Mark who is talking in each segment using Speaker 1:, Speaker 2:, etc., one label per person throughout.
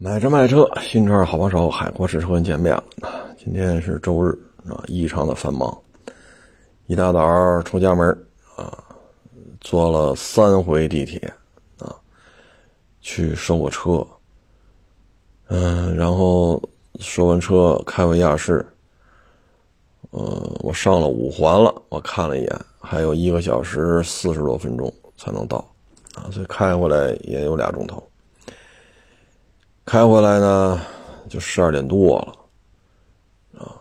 Speaker 1: 买车卖车，新车好帮手，海阔试车见面了。今天是周日啊，异常的繁忙。一大早出家门啊，坐了三回地铁啊，去收个车。嗯，然后收完车开回亚市。呃，我上了五环了，我看了一眼，还有一个小时四十多分钟才能到啊，所以开回来也有俩钟头。开回来呢，就十二点多了，啊，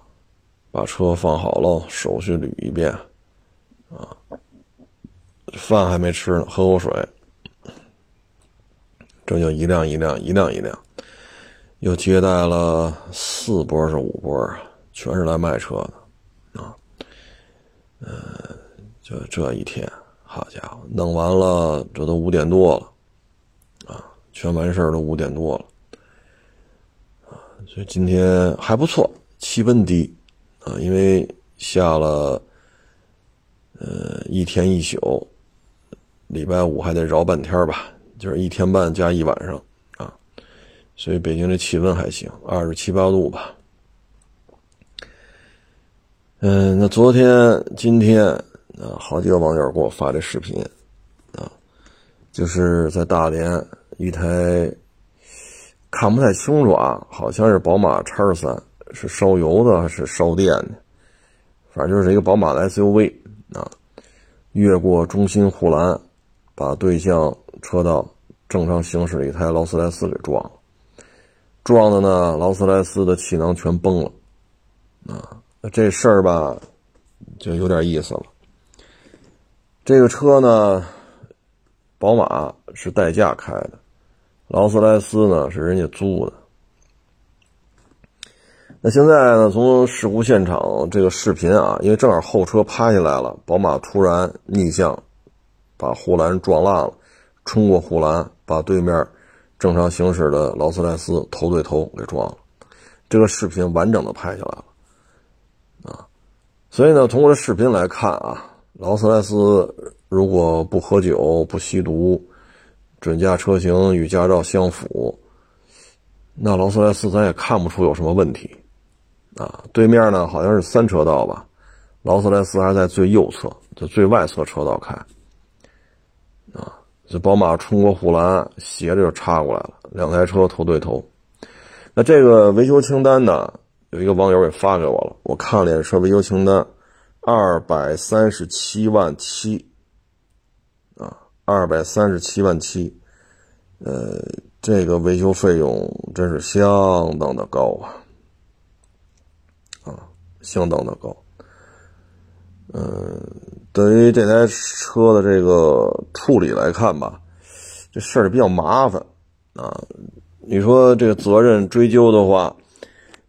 Speaker 1: 把车放好了，手续捋一遍，啊，饭还没吃呢，喝口水，这就一辆一辆，一辆一辆，又接待了四波是五波啊，全是来卖车的，啊，嗯，就这一天，好家伙，弄完了，这都五点多了，啊，全完事儿都五点多了。所以今天还不错，气温低，啊，因为下了，呃，一天一宿，礼拜五还得绕半天吧，就是一天半加一晚上，啊，所以北京这气温还行，二十七八度吧。嗯，那昨天、今天啊，好几个网友给我发这视频，啊，就是在大连一台。看不太清楚啊，好像是宝马叉三，是烧油的还是烧电的？反正就是一个宝马的 SUV 啊，越过中心护栏，把对向车道正常行驶的一台劳斯莱斯给撞了。撞的呢，劳斯莱斯的气囊全崩了啊！这事儿吧，就有点意思了。这个车呢，宝马是代驾开的。劳斯莱斯呢是人家租的。那现在呢，从事故现场这个视频啊，因为正好后车拍下来了，宝马突然逆向把护栏撞烂了，冲过护栏，把对面正常行驶的劳斯莱斯头对头给撞了。这个视频完整的拍下来了啊，所以呢，通过这视频来看啊，劳斯莱斯如果不喝酒、不吸毒。准驾车型与驾照相符，那劳斯莱斯咱也看不出有什么问题，啊，对面呢好像是三车道吧，劳斯莱斯还在最右侧，就最外侧车道开，啊，这宝马冲过护栏，斜着就插过来了，两台车头对头，那这个维修清单呢，有一个网友给发给我了，我看了眼车维修清单，二百三十七万七。二百三十七万七，呃，这个维修费用真是相当的高啊，啊，相当的高。嗯，对于这台车的这个处理来看吧，这事儿比较麻烦啊。你说这个责任追究的话，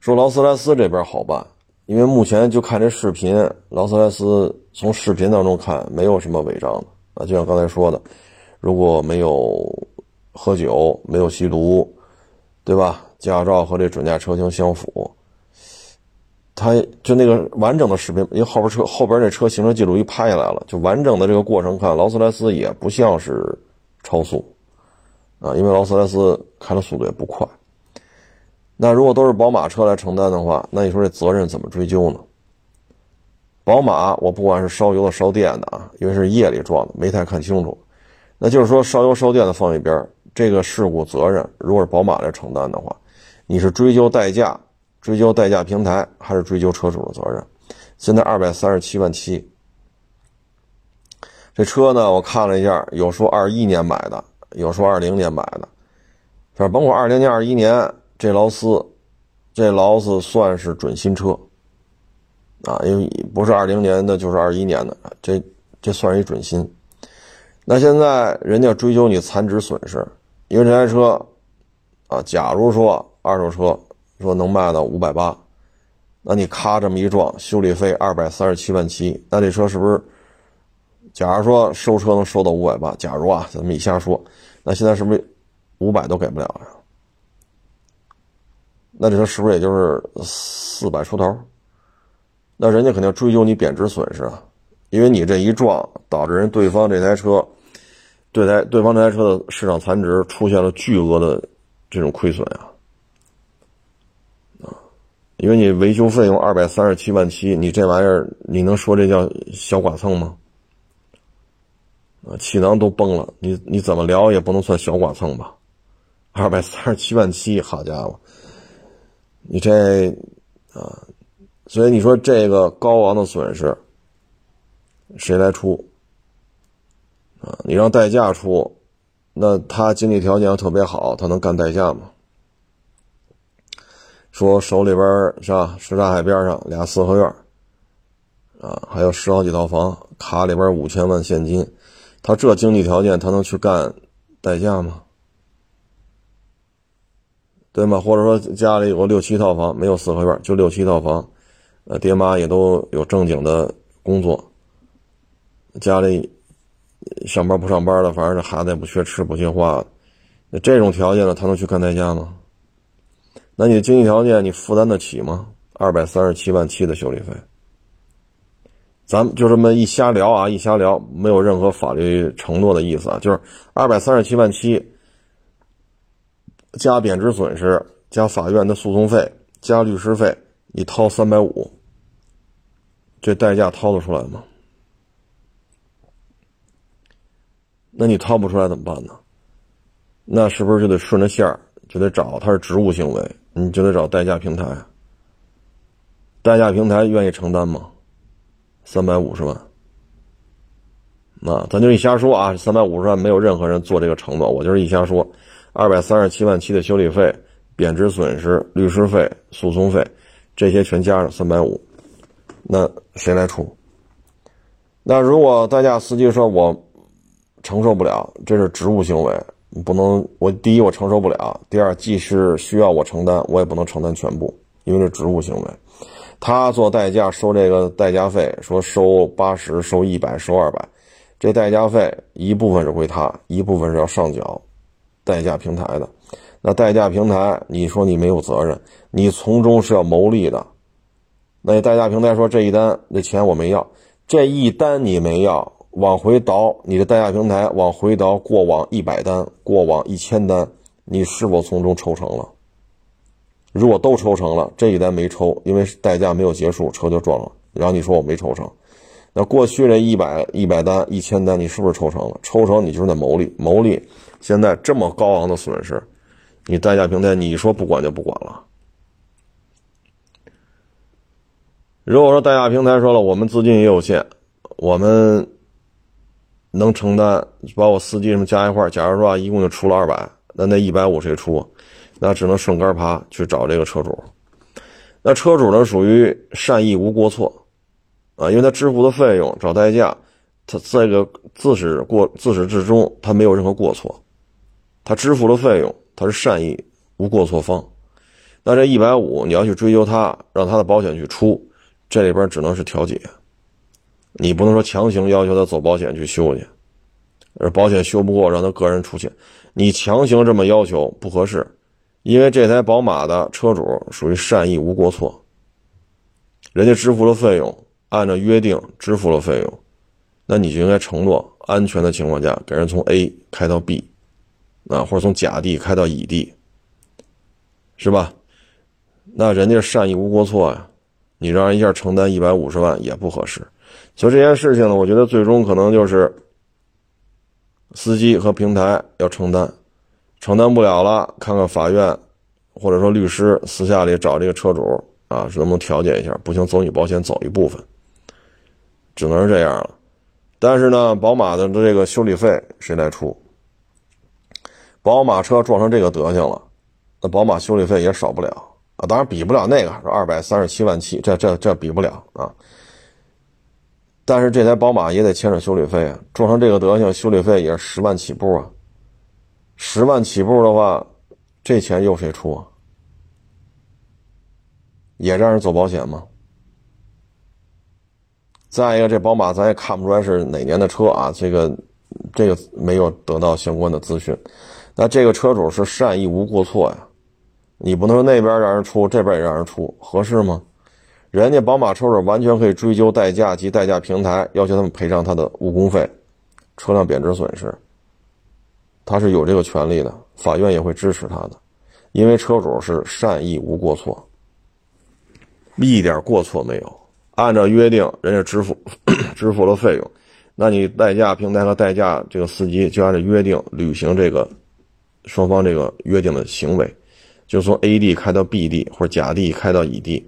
Speaker 1: 说劳斯莱斯这边好办，因为目前就看这视频，劳斯莱斯从视频当中看没有什么违章的。啊，就像刚才说的，如果没有喝酒、没有吸毒，对吧？驾照和这准驾车型相符，他就那个完整的视频，因为后边车后边这车行车记录仪拍下来了，就完整的这个过程看，劳斯莱斯也不像是超速啊，因为劳斯莱斯开的速度也不快。那如果都是宝马车来承担的话，那你说这责任怎么追究呢？宝马，我不管是烧油的、烧电的啊，因为是夜里撞的，没太看清楚。那就是说，烧油、烧电的放一边，这个事故责任如果是宝马来承担的话，你是追究代驾、追究代驾平台，还是追究车主的责任？现在二百三十七万七，这车呢，我看了一下，有说二一年买的，有说二零年买的，反正甭管二零年、二一年，这劳斯，这劳斯算是准新车。啊，因为不是二零年的，就是二一年的，这这算是一准新。那现在人家追究你残值损失，因为这台车，啊，假如说二手车说能卖到五百八，那你咔这么一撞，修理费二百三十七万七，那这车是不是？假如说收车能收到五百八，假如啊，咱们一瞎说，那现在是不是五百都给不了呀？那这车是不是也就是四百出头？那人家肯定追究你贬值损失啊，因为你这一撞导致人对方这台车，对台对方这台车的市场残值出现了巨额的这种亏损啊，因为你维修费用二百三十七万七，你这玩意儿你能说这叫小剐蹭吗？啊，气囊都崩了，你你怎么聊也不能算小剐蹭吧？二百三十七万七，好家伙，你这啊，所以你说这个高昂的损失谁来出？啊，你让代驾出，那他经济条件要特别好，他能干代驾吗？说手里边是吧？什刹海边上俩四合院，啊，还有十好几套房，卡里边五千万现金，他这经济条件，他能去干代驾吗？对吗？或者说家里有个六七套房，没有四合院，就六七套房，呃，爹妈也都有正经的工作，家里。上班不上班的，反正这孩子也不缺吃不缺花，那这种条件呢，他能去干代驾吗？那你的经济条件你负担得起吗？二百三十七万七的修理费，咱们就这么一瞎聊啊，一瞎聊，没有任何法律承诺的意思啊，就是二百三十七万七加贬值损失加法院的诉讼费加律师费，你掏三百五，这代价掏得出来吗？那你掏不出来怎么办呢？那是不是就得顺着线儿，就得找他是职务行为，你就得找代驾平台。代驾平台愿意承担吗？三百五十万。那咱就一瞎说啊，三百五十万没有任何人做这个承诺，我就是一瞎说。二百三十七万七的修理费、贬值损失、律师费、诉讼费，这些全加上三百五，那谁来出？那如果代驾司机说我。承受不了，这是职务行为，不能。我第一我承受不了，第二即使需要我承担，我也不能承担全部，因为是职务行为。他做代驾收这个代驾费，说收八十、收一百、收二百，这代驾费一部分是归他，一部分是要上缴代驾平台的。那代驾平台，你说你没有责任，你从中是要牟利的。那代驾平台说这一单那钱我没要，这一单你没要。往回倒，你的代驾平台往回倒过往一百单，过往一千单，你是否从中抽成了？如果都抽成了，这一单没抽，因为代驾没有结束，车就撞了。然后你说我没抽成，那过去这一百一百单、一千单，你是不是抽成了？抽成你就是那牟利，牟利。现在这么高昂的损失，你代驾平台你说不管就不管了。如果说代驾平台说了，我们资金也有限，我们。能承担，把我司机什么加一块假如说啊一共就出了二百，那那一百五谁出？那只能顺杆爬去找这个车主。那车主呢，属于善意无过错，啊，因为他支付的费用找代驾，他这个自始过自始至终他没有任何过错，他支付了费用，他是善意无过错方。那这一百五你要去追究他，让他的保险去出，这里边只能是调解。你不能说强行要求他走保险去修去，而保险修不过让他个人出钱，你强行这么要求不合适，因为这台宝马的车主属于善意无过错，人家支付了费用，按照约定支付了费用，那你就应该承诺安全的情况下给人从 A 开到 B，啊或者从甲地开到乙地，是吧？那人家善意无过错呀，你让人一下承担一百五十万也不合适。所以这件事情呢，我觉得最终可能就是司机和平台要承担，承担不了了，看看法院或者说律师私下里找这个车主啊，能不能调解一下？不行，走你保险走一部分，只能是这样了。但是呢，宝马的这个修理费谁来出？宝马车撞成这个德行了，那宝马修理费也少不了啊，当然比不了那个二百三十七万七，这这这比不了啊。但是这台宝马也得牵扯修理费啊，撞成这个德行，修理费也是十万起步啊。十万起步的话，这钱由谁出啊？也让人走保险吗？再一个，这宝马咱也看不出来是哪年的车啊，这个这个没有得到相关的资讯。那这个车主是善意无过错呀，你不能说那边让人出，这边也让人出，合适吗？人家宝马车主完全可以追究代驾及代驾平台，要求他们赔偿他的误工费、车辆贬值损失。他是有这个权利的，法院也会支持他的，因为车主是善意无过错。一点过错没有。按照约定，人家支付 支付了费用，那你代驾平台和代驾这个司机就按照约定履行这个双方这个约定的行为，就从 A 地开到 B 地或者甲地开到乙地。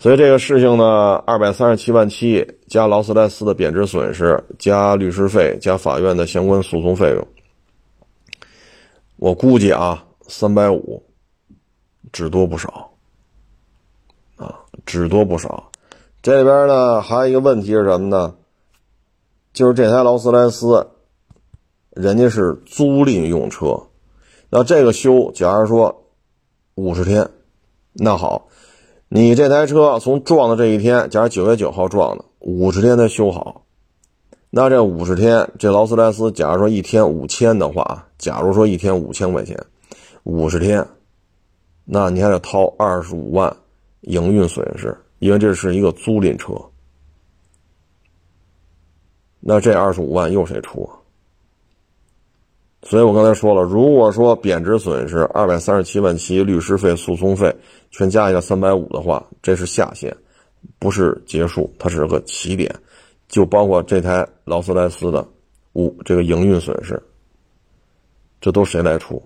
Speaker 1: 所以这个事情呢，二百三十七万七加劳斯莱斯的贬值损失，加律师费，加法院的相关诉讼费用，我估计啊，三百五，只多不少，啊，只多不少。这边呢，还有一个问题是什么呢？就是这台劳斯莱斯，人家是租赁用车，那这个修，假如说五十天，那好。你这台车从撞的这一天，假如九月九号撞的，五十天才修好，那这五十天，这劳斯莱斯，假如说一天五千的话，假如说一天五千块钱，五十天，那你还得掏二十五万营运损失，因为这是一个租赁车，那这二十五万又谁出啊？所以我刚才说了，如果说贬值损失二百三十七万七，律师费、诉讼费全加一个三百五的话，这是下限，不是结束，它是个起点，就包括这台劳斯莱斯的五这个营运损失，这都谁来出？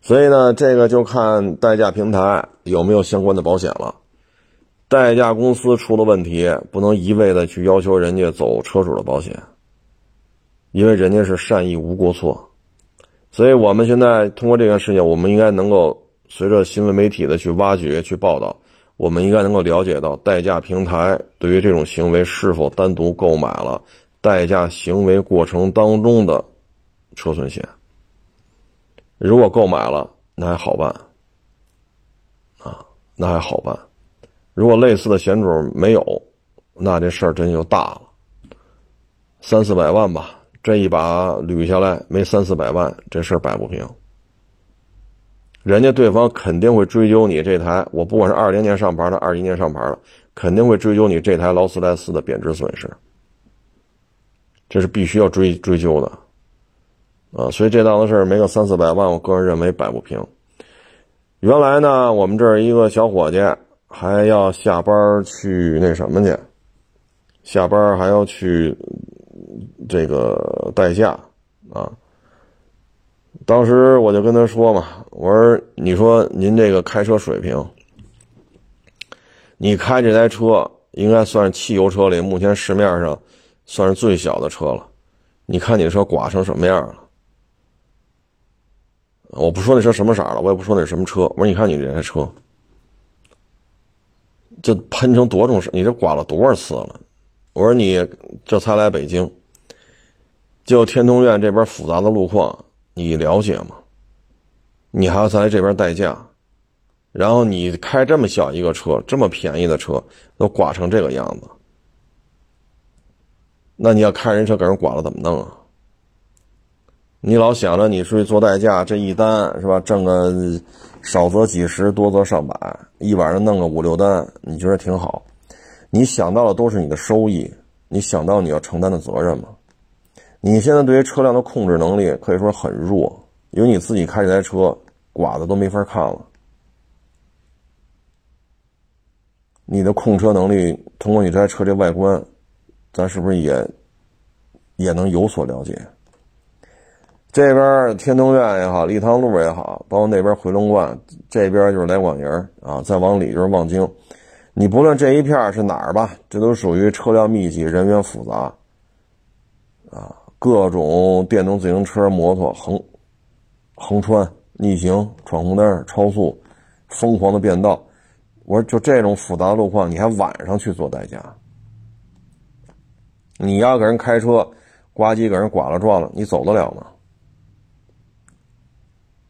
Speaker 1: 所以呢，这个就看代驾平台有没有相关的保险了。代驾公司出了问题，不能一味的去要求人家走车主的保险。因为人家是善意无过错，所以我们现在通过这件事情，我们应该能够随着新闻媒体的去挖掘、去报道，我们应该能够了解到代驾平台对于这种行为是否单独购买了代驾行为过程当中的车损险。如果购买了，那还好办，啊，那还好办。如果类似的险种没有，那这事儿真就大了，三四百万吧。这一把捋下来没三四百万，这事儿摆不平。人家对方肯定会追究你这台，我不管是二零年上牌的，二一年上牌的，肯定会追究你这台劳斯莱斯的贬值损失。这是必须要追追究的，啊，所以这档子事儿没个三四百万，我个人认为摆不平。原来呢，我们这儿一个小伙计还要下班去那什么去，下班还要去。这个代驾啊，当时我就跟他说嘛，我说：“你说您这个开车水平，你开这台车应该算是汽油车里目前市面上算是最小的车了。你看你车刮成什么样了？我不说那车什么色了，我也不说那是什么车。我说你看你这台车，这喷成多重你这刮了多少次了？我说你这才来北京。”就天通苑这边复杂的路况，你了解吗？你还要在这边代驾，然后你开这么小一个车，这么便宜的车，都刮成这个样子，那你要开人车给人刮了怎么弄啊？你老想着你出去做代驾，这一单是吧？挣个少则几十，多则上百，一晚上弄个五六单，你觉得挺好？你想到的都是你的收益，你想到你要承担的责任吗？你现在对于车辆的控制能力可以说很弱，因为你自己开这台车，刮的都没法看了。你的控车能力，通过你这台车这外观，咱是不是也也能有所了解？这边天通苑也好，立汤路也好，包括那边回龙观，这边就是来广营啊，再往里就是望京。你不论这一片是哪儿吧，这都属于车辆密集、人员复杂啊。各种电动自行车、摩托横横穿、逆行、闯红灯、超速、疯狂的变道。我说，就这种复杂的路况，你还晚上去做代驾？你要给人开车，呱唧给人剐了撞了，你走得了吗？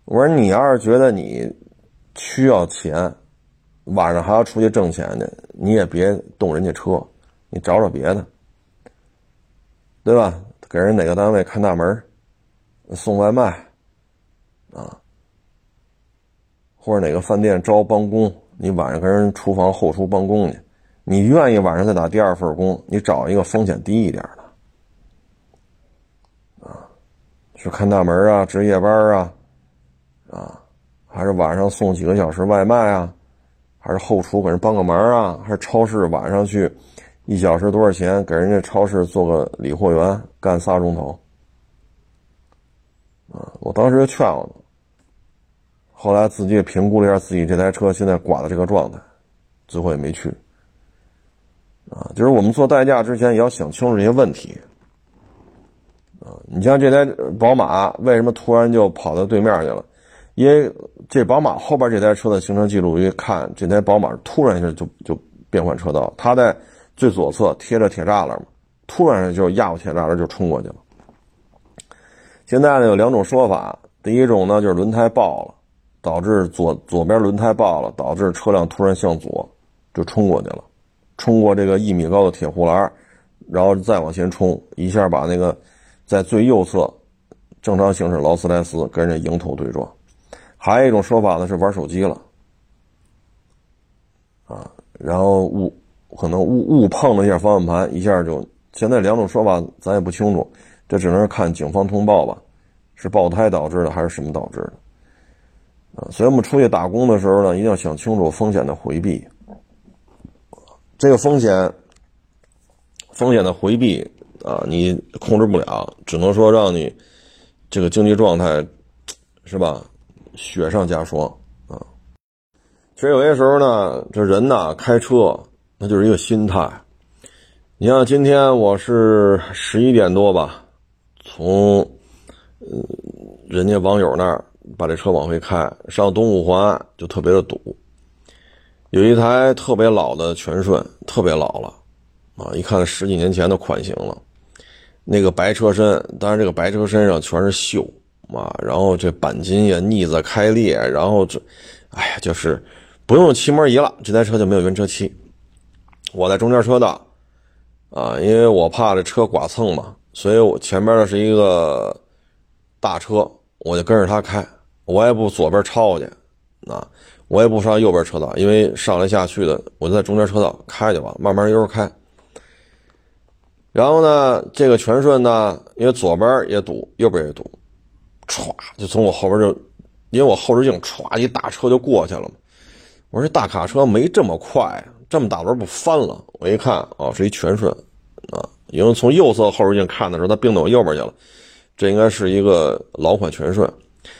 Speaker 1: 我说，你要是觉得你需要钱，晚上还要出去挣钱去，你也别动人家车，你找找别的，对吧？给人哪个单位看大门送外卖，啊，或者哪个饭店招帮工，你晚上跟人厨房后厨帮工去，你愿意晚上再打第二份工，你找一个风险低一点的，啊，去看大门啊，值夜班啊，啊，还是晚上送几个小时外卖啊，还是后厨给人帮个忙啊？还是超市晚上去，一小时多少钱？给人家超市做个理货员，干仨钟头。啊，我当时就劝我他，后来自己也评估了一下自己这台车现在刮的这个状态，最后也没去。啊，就是我们做代驾之前也要想清楚这些问题。啊，你像这台宝马为什么突然就跑到对面去了？因为这宝马后边这台车的行车记录仪看，这台宝马突然一下就就变换车道，它在最左侧贴着铁栅栏嘛，突然就压过铁栅栏就冲过去了。现在呢有两种说法，第一种呢就是轮胎爆了，导致左左边轮胎爆了，导致车辆突然向左就冲过去了，冲过这个一米高的铁护栏，然后再往前冲，一下把那个在最右侧正常行驶劳斯莱斯跟人家迎头对撞。还有一种说法呢是玩手机了，啊，然后误可能误误碰了一下方向盘，一下就现在两种说法咱也不清楚。这只能是看警方通报吧，是爆胎导致的还是什么导致的？啊，所以我们出去打工的时候呢，一定要想清楚风险的回避。这个风险，风险的回避啊，你控制不了，只能说让你这个经济状态是吧，雪上加霜啊。其实有些时候呢，这人呢开车，那就是一个心态。你像今天我是十一点多吧。从，嗯，人家网友那儿把这车往回开，上东五环就特别的堵。有一台特别老的全顺，特别老了，啊，一看十几年前的款型了。那个白车身，当然这个白车身上全是锈啊，然后这钣金也腻子开裂，然后这，哎呀，就是不用漆膜仪了，这台车就没有原车漆。我在中间车道，啊，因为我怕这车剐蹭嘛。所以我前边的是一个大车，我就跟着他开，我也不左边超去，啊，我也不上右边车道，因为上来下去的，我就在中间车道开就完，慢慢悠悠开。然后呢，这个全顺呢，因为左边也堵，右边也堵，歘，就从我后边就，因为我后视镜歘一大车就过去了嘛。我说这大卡车没这么快，这么大轮不翻了？我一看，哦，是一全顺，啊。因为从右侧后视镜看的时候，它并到我右边去了，这应该是一个老款全顺。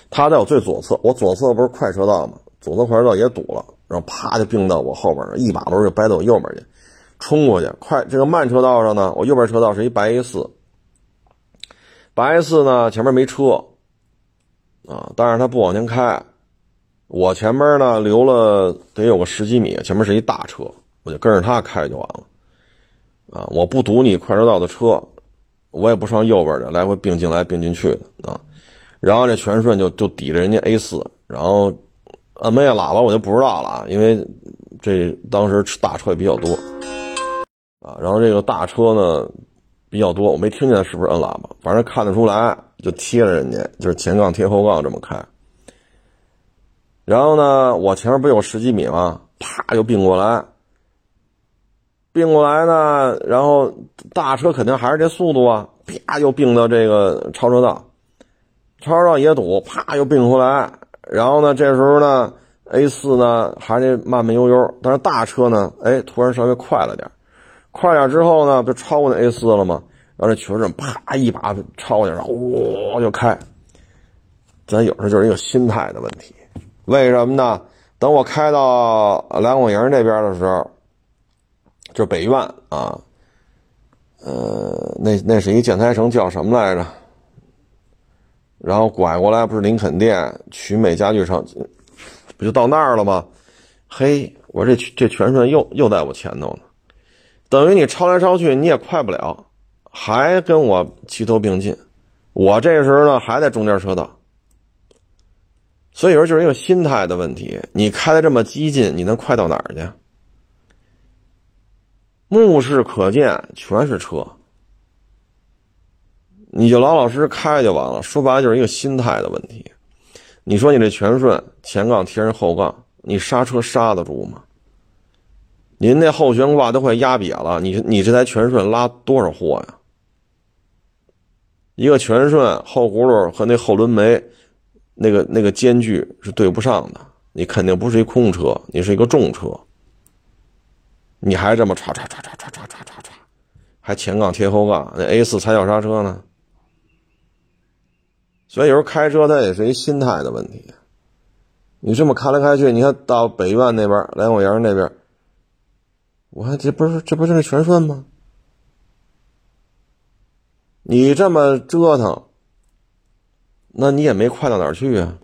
Speaker 1: 它在我最左侧，我左侧不是快车道吗？左侧快车道也堵了，然后啪就并到我后边了，一把轮就掰到我右边去，冲过去。快这个慢车道上呢，我右边车道是一白 A 四，白 A 四呢前面没车啊，但是它不往前开，我前面呢留了得有个十几米，前面是一大车，我就跟着他开就完了。啊！我不堵你快车道的车，我也不上右边的，来回并进来并进去的啊。然后这全顺就就抵着人家 A 四，然后按没按喇叭我就不知道了，因为这当时大车也比较多啊。然后这个大车呢比较多，我没听见是不是按喇叭，反正看得出来就贴着人家，就是前杠贴后杠这么开。然后呢，我前面不有十几米吗？啪就并过来。并过来呢，然后大车肯定还是这速度啊，啪又并到这个超车道，超车道也堵，啪又并回来，然后呢，这时候呢，A 四呢还得慢慢悠悠，但是大车呢，哎，突然稍微快了点，快点之后呢，不超过那 A 四了吗？然后这全顺啪一把超过去，然后哇就开。咱有时候就是一个心态的问题，为什么呢？等我开到蓝广营那边的时候。就北苑啊，呃，那那是一建材城，叫什么来着？然后拐过来不是林肯店、曲美家具城，不就到那儿了吗？嘿，我这这全顺又又在我前头呢，等于你超来超去你也快不了，还跟我齐头并进，我这时候呢还在中间车道，所以说就是一个心态的问题。你开的这么激进，你能快到哪儿去？目视可见，全是车，你就老老实实开就完了。说白了就是一个心态的问题。你说你这全顺前杠贴人后杠，你刹车刹得住吗？您那后悬挂都快压瘪了，你你这台全顺拉多少货呀？一个全顺后轱辘和那后轮眉，那个那个间距是对不上的，你肯定不是一空车，你是一个重车，你还这么唰唰唰唰唰唰唰唰唰，还前杠贴后杠，那 A 四踩脚刹车呢？所以有时候开车它也是一心态的问题。你这么开来开去，你看到北苑那边、来广园那边，我看这不是这不就是全顺吗？你这么折腾，那你也没快到哪儿去啊。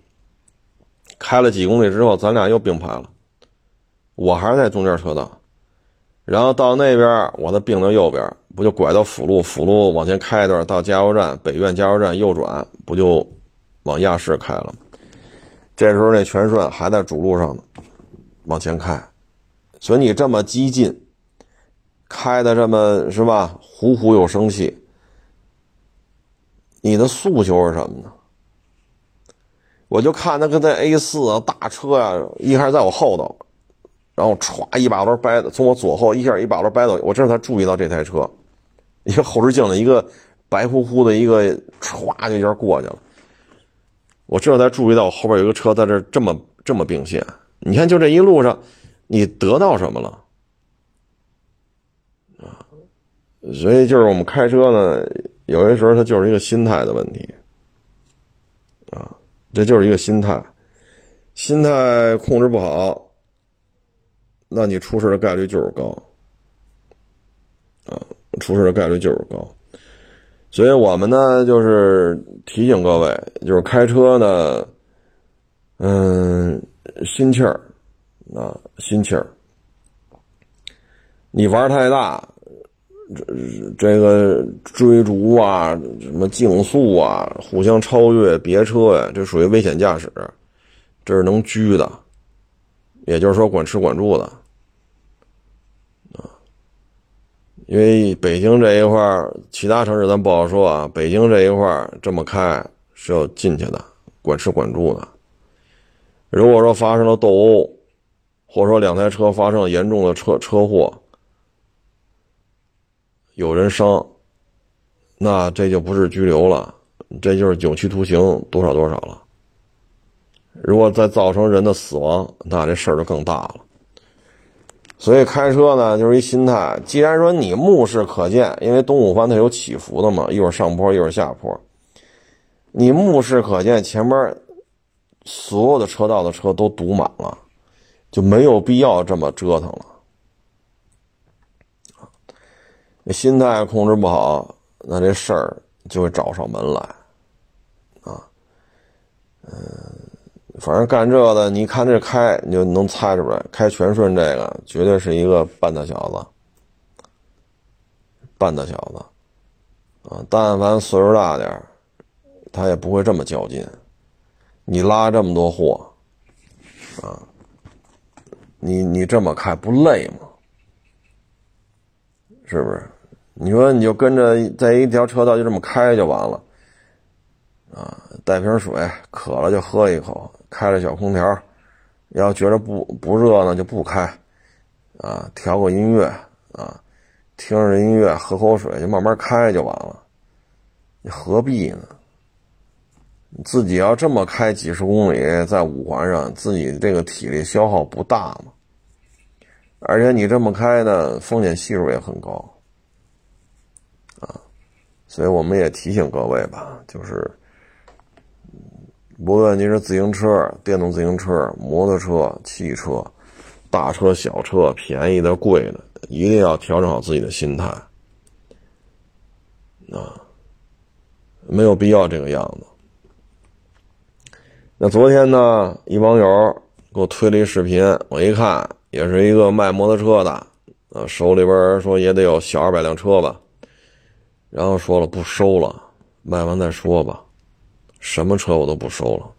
Speaker 1: 开了几公里之后，咱俩又并排了，我还是在中间车道，然后到那边，我的并到右边，不就拐到辅路？辅路往前开一段，到加油站北苑加油站右转，不就往亚市开了？这时候那全顺还在主路上呢，往前开，所以你这么激进，开的这么是吧？虎虎有生气，你的诉求是什么呢？我就看他跟那 A 四啊大车啊，一开始在我后头，然后歘一把轮掰的，从我左后一下一把轮掰走，我这才注意到这台车，一个后视镜的一个白乎乎的一个歘就一下过去了。我这才注意到我后边有一个车在这这么这么并线，你看就这一路上，你得到什么了？啊，所以就是我们开车呢，有些时候它就是一个心态的问题，啊，这就是一个心态，心态控制不好，那你出事的概率就是高，啊，出事的概率就是高。所以我们呢，就是提醒各位，就是开车呢，嗯，心气儿啊，心气儿。你玩太大，这这个追逐啊，什么竞速啊，互相超越别车呀，这属于危险驾驶，这是能拘的，也就是说管吃管住的。因为北京这一块其他城市咱不好说啊。北京这一块这么开是要进去的，管吃管住的。如果说发生了斗殴，或者说两台车发生了严重的车车祸，有人伤，那这就不是拘留了，这就是有期徒刑多少多少了。如果再造成人的死亡，那这事儿就更大了。所以开车呢，就是一心态。既然说你目视可见，因为东五环它有起伏的嘛，一会儿上坡，一会儿下坡，你目视可见，前面所有的车道的车都堵满了，就没有必要这么折腾了。那心态控制不好，那这事儿就会找上门来，啊，嗯。反正干这个的，你看这开，你就能猜出来。开全顺这个绝对是一个半大小子，半大小子，啊，但凡岁数大点他也不会这么较劲。你拉这么多货，啊，你你这么开不累吗？是不是？你说你就跟着在一条车道就这么开就完了，啊，带瓶水，渴了就喝一口。开着小空调，要觉得不不热呢，就不开，啊，调个音乐啊，听着音乐，喝口水，就慢慢开就完了。你何必呢？你自己要这么开几十公里，在五环上，自己这个体力消耗不大吗？而且你这么开呢，风险系数也很高，啊，所以我们也提醒各位吧，就是。无论你是自行车、电动自行车、摩托车、汽车、大车、小车，便宜的、贵的，一定要调整好自己的心态啊！没有必要这个样子。那昨天呢，一网友给我推了一视频，我一看，也是一个卖摩托车的，呃，手里边说也得有小二百辆车吧，然后说了不收了，卖完再说吧。什么车我都不收了，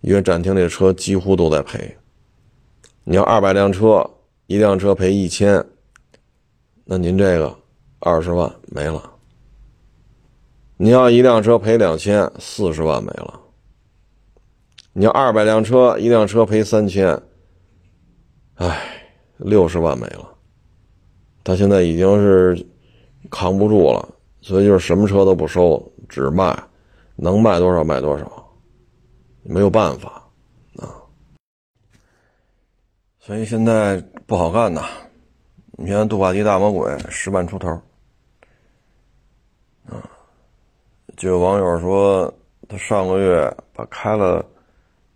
Speaker 1: 因为展厅里车几乎都在赔。你要二百辆车，一辆车赔一千，那您这个二十万没了。你要一辆车赔两千，四十万没了。你要二百辆车，一辆车赔三千，唉，六十万没了。他现在已经是扛不住了，所以就是什么车都不收，只卖。能卖多少卖多少，没有办法，啊。所以现在不好干呐。你看杜卡迪大魔鬼十万出头，啊，就有网友说他上个月把开了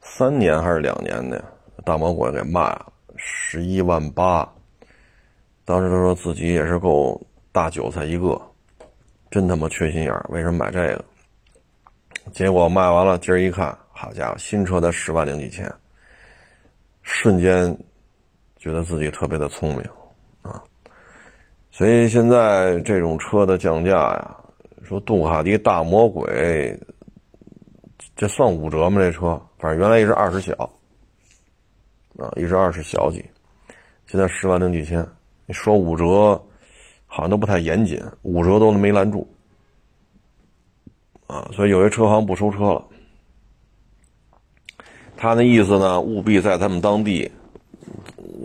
Speaker 1: 三年还是两年的大魔鬼给卖了，十一万八。当时他说自己也是够大韭菜一个，真他妈缺心眼，为什么买这个？结果卖完了，今儿一看，好家伙，新车才十万零几千，瞬间觉得自己特别的聪明。啊所以现在这种车的降价呀，说杜卡迪大魔鬼，这算五折吗？这车反正原来一直二十小，啊，一直二十小几，现在十万零几千。你说五折，好像都不太严谨，五折都没拦住，啊，所以有些车行不收车了。他那意思呢，务必在他们当地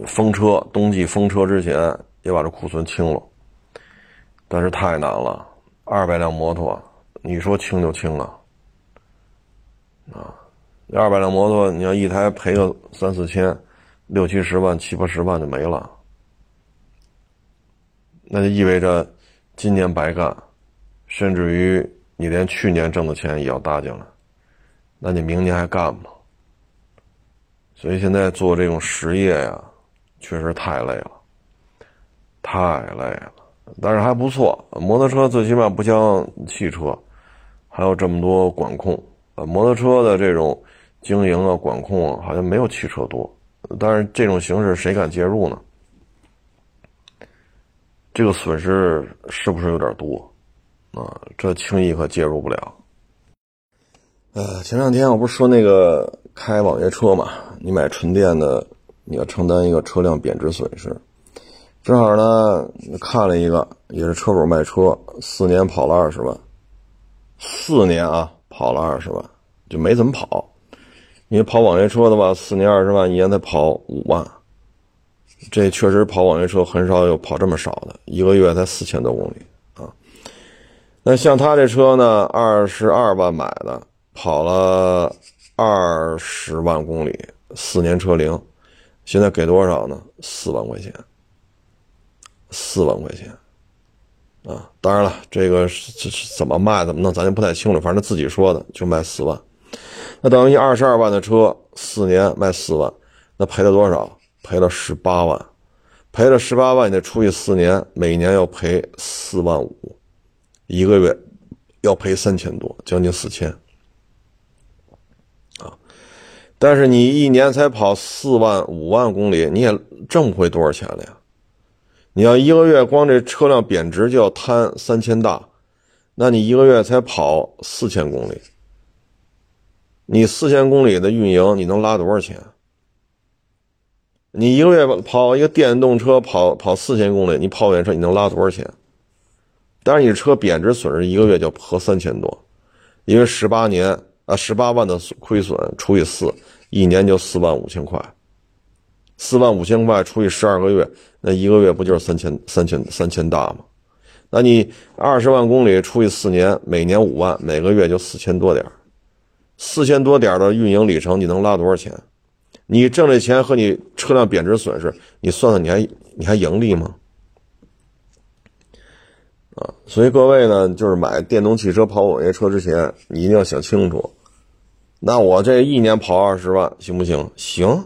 Speaker 1: 封车，冬季封车之前。也把这库存清了，但是太难了。二百辆摩托，你说清就清了啊？二百辆摩托，你要一台赔个三四千、六七十万、七八十万就没了，那就意味着今年白干，甚至于你连去年挣的钱也要搭进来，那你明年还干吗？所以现在做这种实业呀，确实太累了。太累了，但是还不错。摩托车最起码不像汽车，还有这么多管控。呃，摩托车的这种经营啊、管控啊，好像没有汽车多。但是这种形式谁敢介入呢？这个损失是不是有点多？啊，这轻易可介入不了。呃，前两天我不是说那个开网约车嘛？你买纯电的，你要承担一个车辆贬值损失。正好呢，看了一个，也是车主卖车，四年跑了二十万，四年啊，跑了二十万，就没怎么跑。因为跑网约车的话，四年二十万，一年才跑五万，这确实跑网约车很少有跑这么少的，一个月才四千多公里。那像他这车呢，二十二万买的，跑了二十万公里，四年车龄，现在给多少呢？四万块钱。四万块钱，啊，当然了，这个是是怎么卖怎么弄，咱就不太清楚。反正自己说的，就卖四万，那等于二十二万的车，四年卖四万，那赔了多少？赔了十八万，赔了十八万，你得除以四年，每年要赔四万五，一个月要赔三千多，将近四千，啊，但是你一年才跑四万五万公里，你也挣不回多少钱了呀？你要一个月光这车辆贬值就要摊三千大，那你一个月才跑四千公里，你四千公里的运营你能拉多少钱？你一个月跑一个电动车跑跑四千公里，你跑远车你能拉多少钱？但是你车贬值损失一个月就合三千多，因为十八年啊十八万的亏损除以四，一年就四万五千块。四万五千块除以十二个月，那一个月不就是三千三千三千大吗？那你二十万公里除以四年，每年五万，每个月就四千多点四千多点的运营里程，你能拉多少钱？你挣这钱和你车辆贬值损失，你算算，你还你还盈利吗？啊，所以各位呢，就是买电动汽车跑网约车之前，你一定要想清楚。那我这一年跑二十万行不行？行。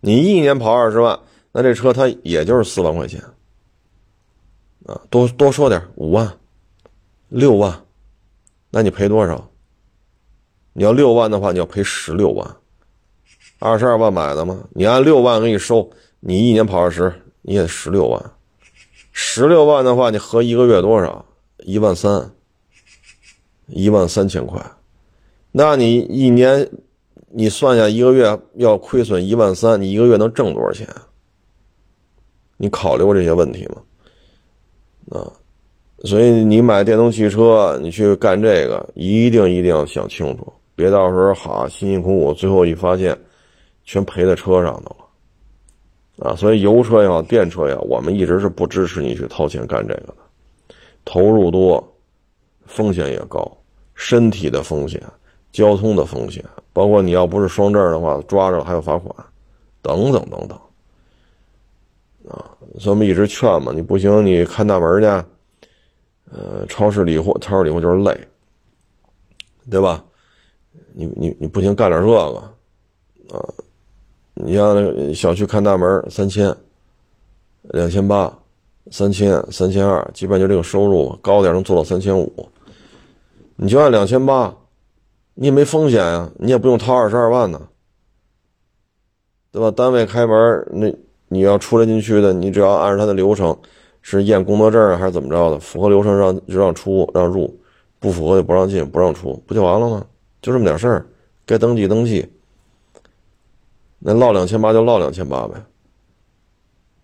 Speaker 1: 你一年跑二十万，那这车它也就是四万块钱，啊，多多说点五万、六万，那你赔多少？你要六万的话，你要赔十六万，二十二万买的吗？你按六万给你收，你一年跑二十，你也十六万，十六万的话，你合一个月多少？一万三，一万三千块，那你一年。你算下一个月要亏损一万三，你一个月能挣多少钱？你考虑过这些问题吗？啊，所以你买电动汽车，你去干这个，一定一定要想清楚，别到时候好辛辛苦苦，最后一发现，全赔在车上头了。啊，所以油车也好，电车也好，我们一直是不支持你去掏钱干这个的，投入多，风险也高，身体的风险。交通的风险，包括你要不是双证的话，抓着还要罚款，等等等等，啊，所以我们一直劝嘛，你不行，你看大门去，呃，超市理货，超市理货就是累，对吧？你你你不行，干点这个，啊，你像小区看大门三千，两千八，三千三千二，基本就这个收入高点能做到三千五，你就按两千八，你也没风险呀，你也不用掏二十二万呢，对吧？单位开门那。你要出来进去的，你只要按照他的流程，是验工作证还是怎么着的，符合流程让就让出让入，不符合就不让进不让出，不就完了吗？就这么点事儿，该登记登记。那落两千八就落两千八呗，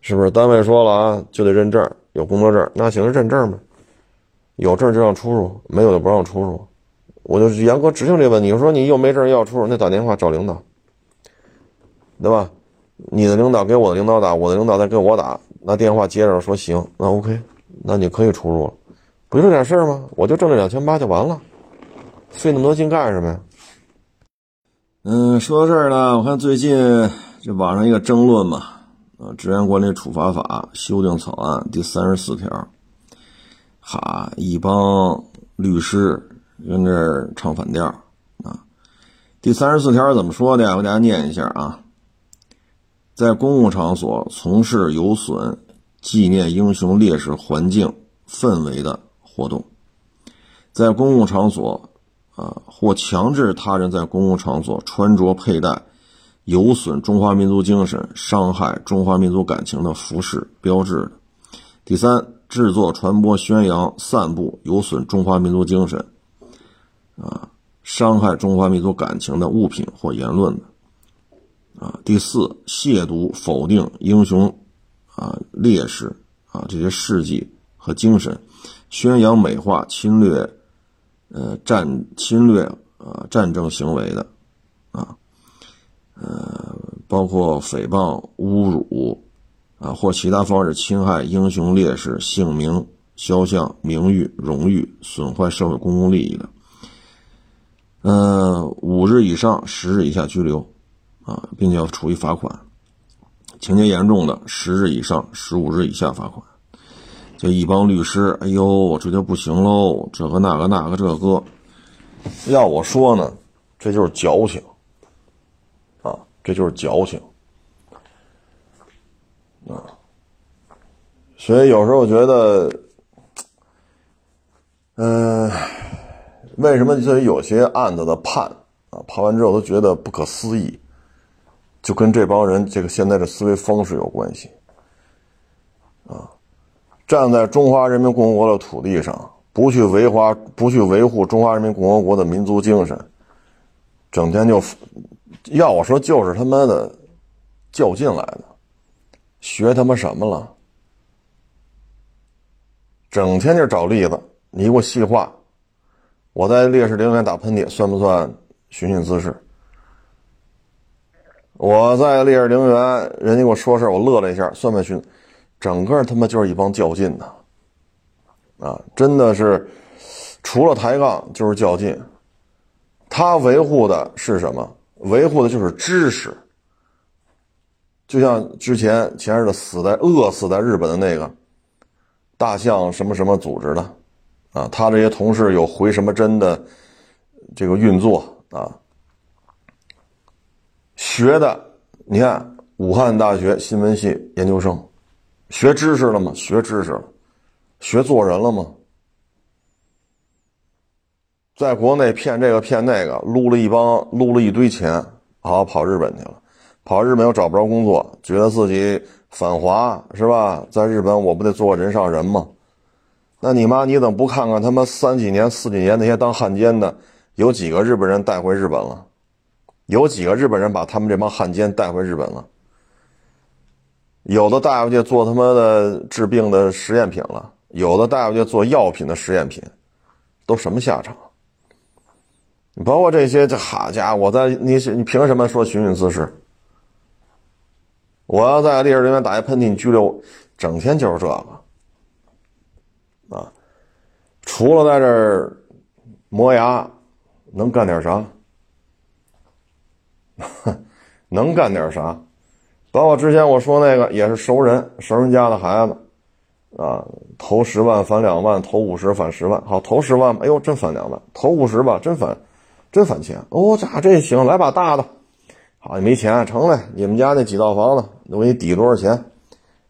Speaker 1: 是不是？单位说了啊，就得认证，有工作证，那行认证呗，有证就让出入，没有就不让出入。我就严格执行这个问题。说你又没证要出入，那打电话找领导，对吧？你的领导给我的领导打，我的领导再给我打，那电话接着说行，那 OK，那你可以出入了，不就这点事儿吗？我就挣这两千八就完了，费那么多劲干什么呀？嗯，说到这儿呢，我看最近这网上一个争论嘛，啊，治安管理处罚法修订草案第三十四条，哈，一帮律师跟这儿唱反调啊。第三十四条怎么说的？我给大家念一下啊。在公共场所从事有损纪念英雄烈士环境氛围的活动，在公共场所啊或强制他人在公共场所穿着佩戴有损中华民族精神、伤害中华民族感情的服饰标志的；第三，制作、传播、宣扬、散布有损中华民族精神啊、伤害中华民族感情的物品或言论的。啊，第四，亵渎、否定英雄啊、烈士啊这些事迹和精神，宣扬、美化侵略、呃战侵略啊战争行为的，啊，呃，包括诽谤、侮辱啊或其他方式侵害英雄烈士姓名、肖像、名誉、荣誉，损坏社会公共利益的，呃，五日以上十日以下拘留。啊，并且要处以罚款，情节严重的十日以上十五日以下罚款。这一帮律师，哎呦，这就不行喽，这个那个那个这个，要我说呢，这就是矫情啊，这就是矫情啊。所以有时候觉得，嗯，为什么就有些案子的判啊，判完之后都觉得不可思议？就跟这帮人这个现在的思维方式有关系，啊，站在中华人民共和国的土地上，不去维华，不去维护中华人民共和国的民族精神，整天就，要我说就是他妈的较劲来的，学他妈什么了？整天就找例子，你给我细化，我在烈士陵园打喷嚏算不算寻衅滋事？我在烈士陵园，人家给我说事我乐了一下，算不算寻？整个他妈就是一帮较劲的，啊，真的是，除了抬杠就是较劲。他维护的是什么？维护的就是知识。就像之前前日的死在饿死在日本的那个大象什么什么组织的，啊，他这些同事有回什么针的这个运作啊。学的，你看武汉大学新闻系研究生，学知识了吗？学知识了，学做人了吗？在国内骗这个骗那个，撸了一帮撸了一堆钱，好跑日本去了，跑日本又找不着工作，觉得自己反华是吧？在日本我不得做人上人吗？那你妈你怎么不看看他妈三几年四几年那些当汉奸的，有几个日本人带回日本了？有几个日本人把他们这帮汉奸带回日本了？有的带回去做他妈的治病的实验品了，有的带回去做药品的实验品，都什么下场？你包括这些，这好家伙，我在你你凭什么说寻衅滋事？我要在烈士陵园打一喷嚏，你拘留我，整天就是这个啊！除了在这儿磨牙，能干点啥？能干点啥？包括之前我说那个也是熟人，熟人家的孩子，啊，投十万返两万，投五十返十万，好，投十万，哎呦，真返两万，投五十吧，真返，真返钱，哦，这这行，来把大的，好，你没钱，成嘞，你们家那几套房子，我给你抵多少钱？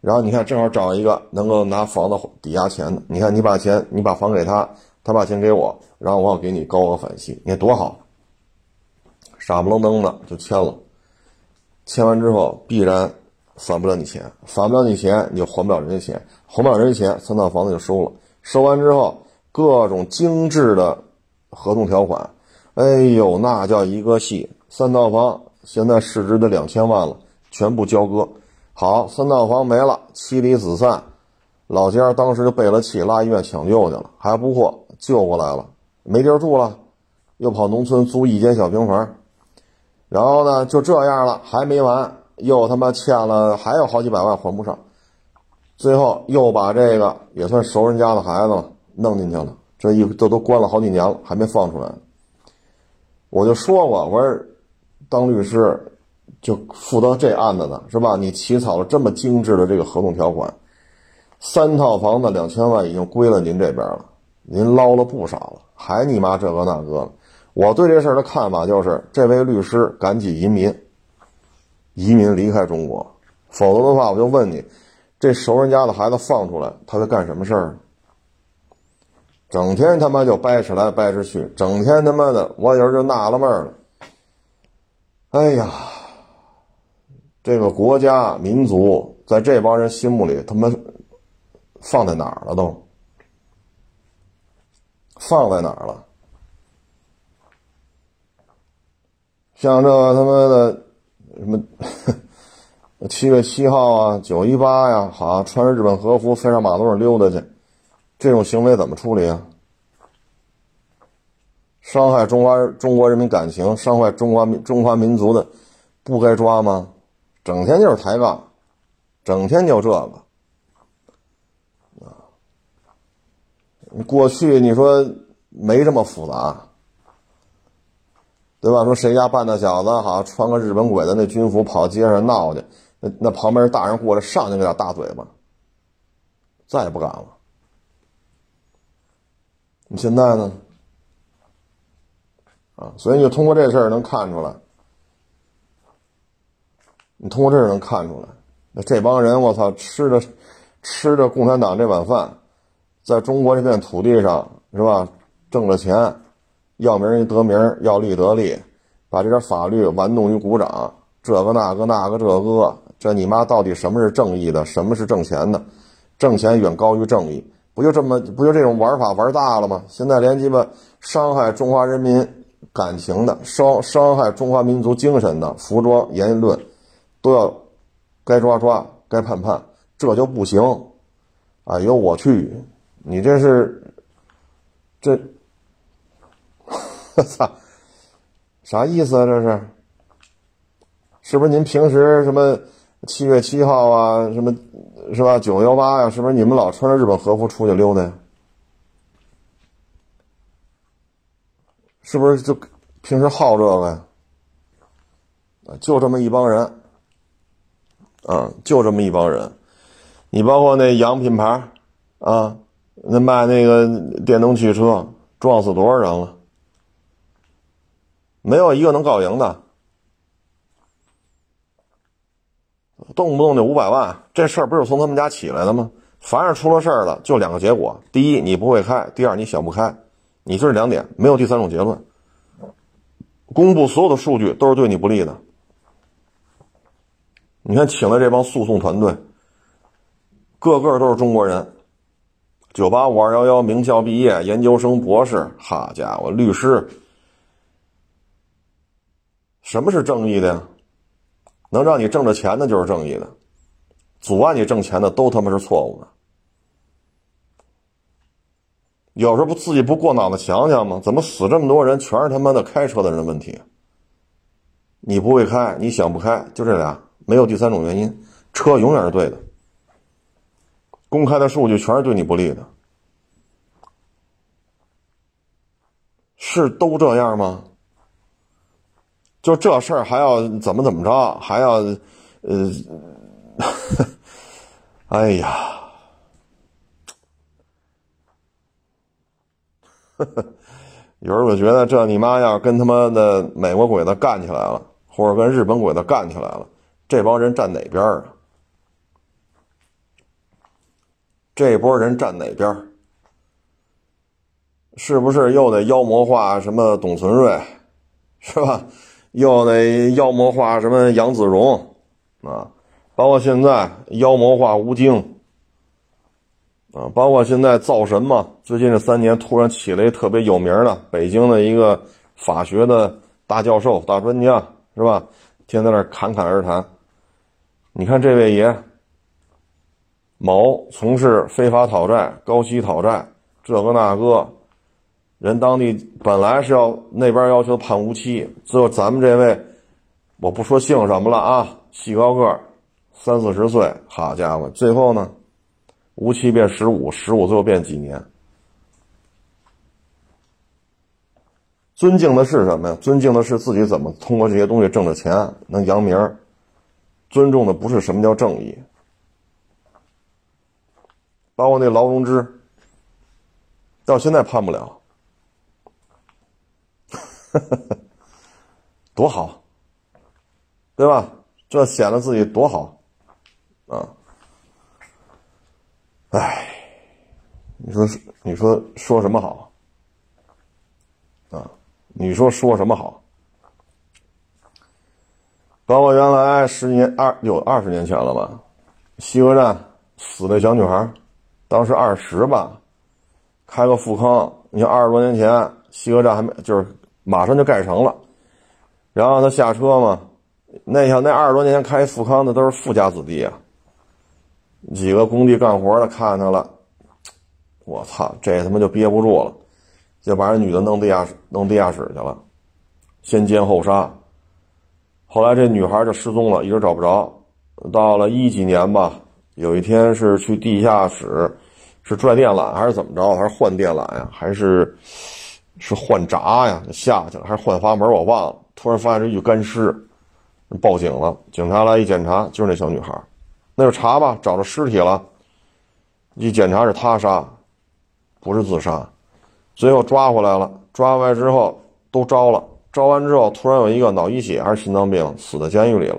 Speaker 1: 然后你看，正好找一个能够拿房子抵押钱的，你看你把钱，你把房给他，他把钱给我，然后我要给你高额返息，你看多好，傻不愣登的就签了。签完之后必然返不了你钱，返不了你钱你就还不了人家钱，还不了人家钱，三套房子就收了。收完之后各种精致的合同条款，哎呦那叫一个细。三套房现在市值得两千万了，全部交割。好，三套房没了，妻离子散，老家当时就背了气，拉医院抢救去了，还不错，救过来了，没地儿住了，又跑农村租一间小平房。然后呢，就这样了，还没完，又他妈欠了，还有好几百万还不上，最后又把这个也算熟人家的孩子弄进去了，这一这都关了好几年了，还没放出来。我就说过，我说当律师就负责这案子的是吧？你起草了这么精致的这个合同条款，三套房子两千万已经归了您这边了，您捞了不少了，还你妈这个那个。我对这事儿的看法就是，这位律师赶紧移民，移民离开中国，否则的话，我就问你，这熟人家的孩子放出来，他在干什么事儿？整天他妈就掰扯来掰扯去，整天他妈的，我有时候就纳了闷了。哎呀，这个国家民族在这帮人心目里，他妈放在哪儿了？都放在哪儿了？像这他妈的什么 七月七号啊，九一八呀，好穿着日本和服飞上马路上溜达去，这种行为怎么处理啊？伤害中华中国人民感情，伤害中华民中华民族的，不该抓吗？整天就是抬杠，整天就这个啊！过去你说没这么复杂。对吧？说谁家半大小子，好穿个日本鬼子那军服跑街上闹去，那那旁边大人过来上去给他大嘴巴，再也不敢了。你现在呢？啊，所以你通过这事儿能看出来，你通过这事能看出来，那这帮人我操，吃着吃着共产党这碗饭，在中国这片土地上是吧，挣了钱。要名得名，要利得利，把这点法律玩弄于股掌，这个那个那个这个，这你妈到底什么是正义的？什么是挣钱的？挣钱远高于正义，不就这么不就这种玩法玩大了吗？现在连鸡巴伤害中华人民感情的、伤伤害中华民族精神的服装言论，都要该抓抓，该判判，这就不行。哎呦我去，你这是这。我操，啥意思啊？这是，是不是您平时什么七月七号啊，什么是吧？九幺八呀，是不是你们老穿着日本和服出去溜达呀？是不是就平时好这个呀？就这么一帮人，啊，就这么一帮人。你包括那洋品牌啊，那卖那个电动汽车，撞死多少人了？没有一个能搞赢的，动不动就五百万，这事儿不是从他们家起来的吗？凡是出了事儿了，就两个结果：第一，你不会开；第二，你想不开。你就是两点，没有第三种结论。公布所有的数据都是对你不利的。你看，请的这帮诉讼团队，个个都是中国人，九八五二幺幺名校毕业，研究生、博士，好家伙，律师。什么是正义的呀？能让你挣着钱的就是正义的，阻碍你挣钱的都他妈是错误的。有时候不自己不过脑子想想吗？怎么死这么多人，全是他妈的开车的人问题？你不会开，你想不开，就这俩，没有第三种原因。车永远是对的，公开的数据全是对你不利的，是都这样吗？就这事儿还要怎么怎么着？还要呃，哎呀，呵 呵有人就觉得这你妈要跟他妈的美国鬼子干起来了，或者跟日本鬼子干起来了，这帮人站哪边啊？这波人站哪边？是不是又得妖魔化什么董存瑞，是吧？又得妖魔化什么杨子荣啊？包括现在妖魔化吴京啊？包括现在造神嘛？最近这三年突然起了一特别有名的北京的一个法学的大教授、大专家，是吧？天天在那侃侃而谈。你看这位爷，某从事非法讨债、高息讨债，这个那个。人当地本来是要那边要求判无期，最后咱们这位，我不说姓什么了啊，细高个，三四十岁，好家伙，最后呢，无期变十五，十五最后变几年？尊敬的是什么呀？尊敬的是自己怎么通过这些东西挣着钱，能扬名尊重的不是什么叫正义，包括那劳荣枝，到现在判不了。多好，对吧？这显得自己多好啊！哎，你说你说说什么好啊？你说说什么好？包括原来十年二有二十年前了吧？西客站死那小女孩，当时二十吧，开个富康。你像二十多年前，西客站还没就是。马上就盖成了，然后他下车嘛，那像那二十多年前开富康的都是富家子弟啊，几个工地干活的看他了，我操，这他妈就憋不住了，就把这女的弄地下室，弄地下室去了，先奸后杀，后来这女孩就失踪了，一直找不着，到了一几年吧，有一天是去地下室，是拽电缆还是怎么着，还是换电缆呀，还是？是换闸呀，下去了还是换阀门？我忘了。突然发现这具干尸，报警了。警察来一检查，就是那小女孩。那就查吧，找着尸体了。一检查是他杀，不是自杀。最后抓回来了，抓回来之后都招了。招完之后，突然有一个脑溢血还是心脏病，死在监狱里了。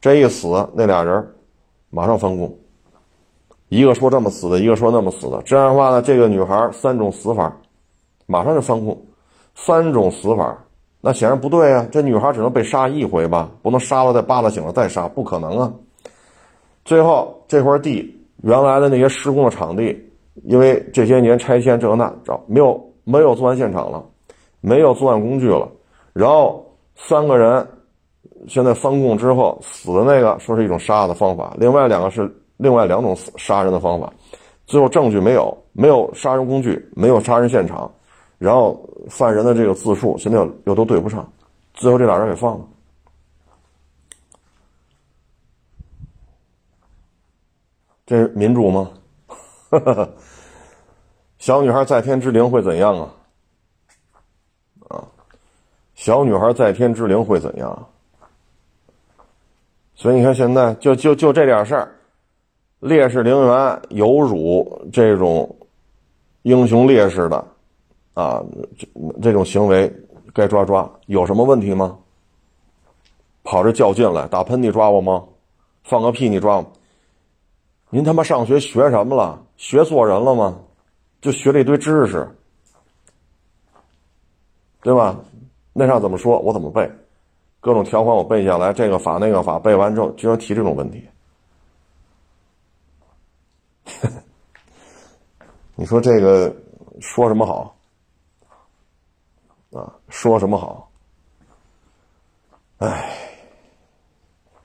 Speaker 1: 这一死，那俩人马上翻供。一个说这么死的，一个说那么死的。这样的话呢，这个女孩三种死法。马上就翻供，三种死法，那显然不对啊！这女孩只能被杀一回吧，不能杀了再扒拉醒了再杀，不可能啊！最后这块地原来的那些施工的场地，因为这些年拆迁这那找没有没有作案现场了，没有作案工具了，然后三个人现在翻供之后死的那个说是一种杀的方法，另外两个是另外两种死杀人的方法，最后证据没有，没有杀人工具，没有杀人现场。然后犯人的这个自述现在又又都对不上，最后这俩人给放了。这是民主吗？小女孩在天之灵会怎样啊？啊，小女孩在天之灵会怎样？所以你看，现在就就就这点事儿，烈士陵园有辱这种英雄烈士的。啊，这这种行为该抓抓，有什么问题吗？跑这较劲来，打喷嚏抓我吗？放个屁你抓我？您他妈上学学什么了？学做人了吗？就学了一堆知识，对吧？那上怎么说，我怎么背？各种条款我背下来，这个法那个法背完之后，居然提这种问题，你说这个说什么好？啊，说什么好？哎，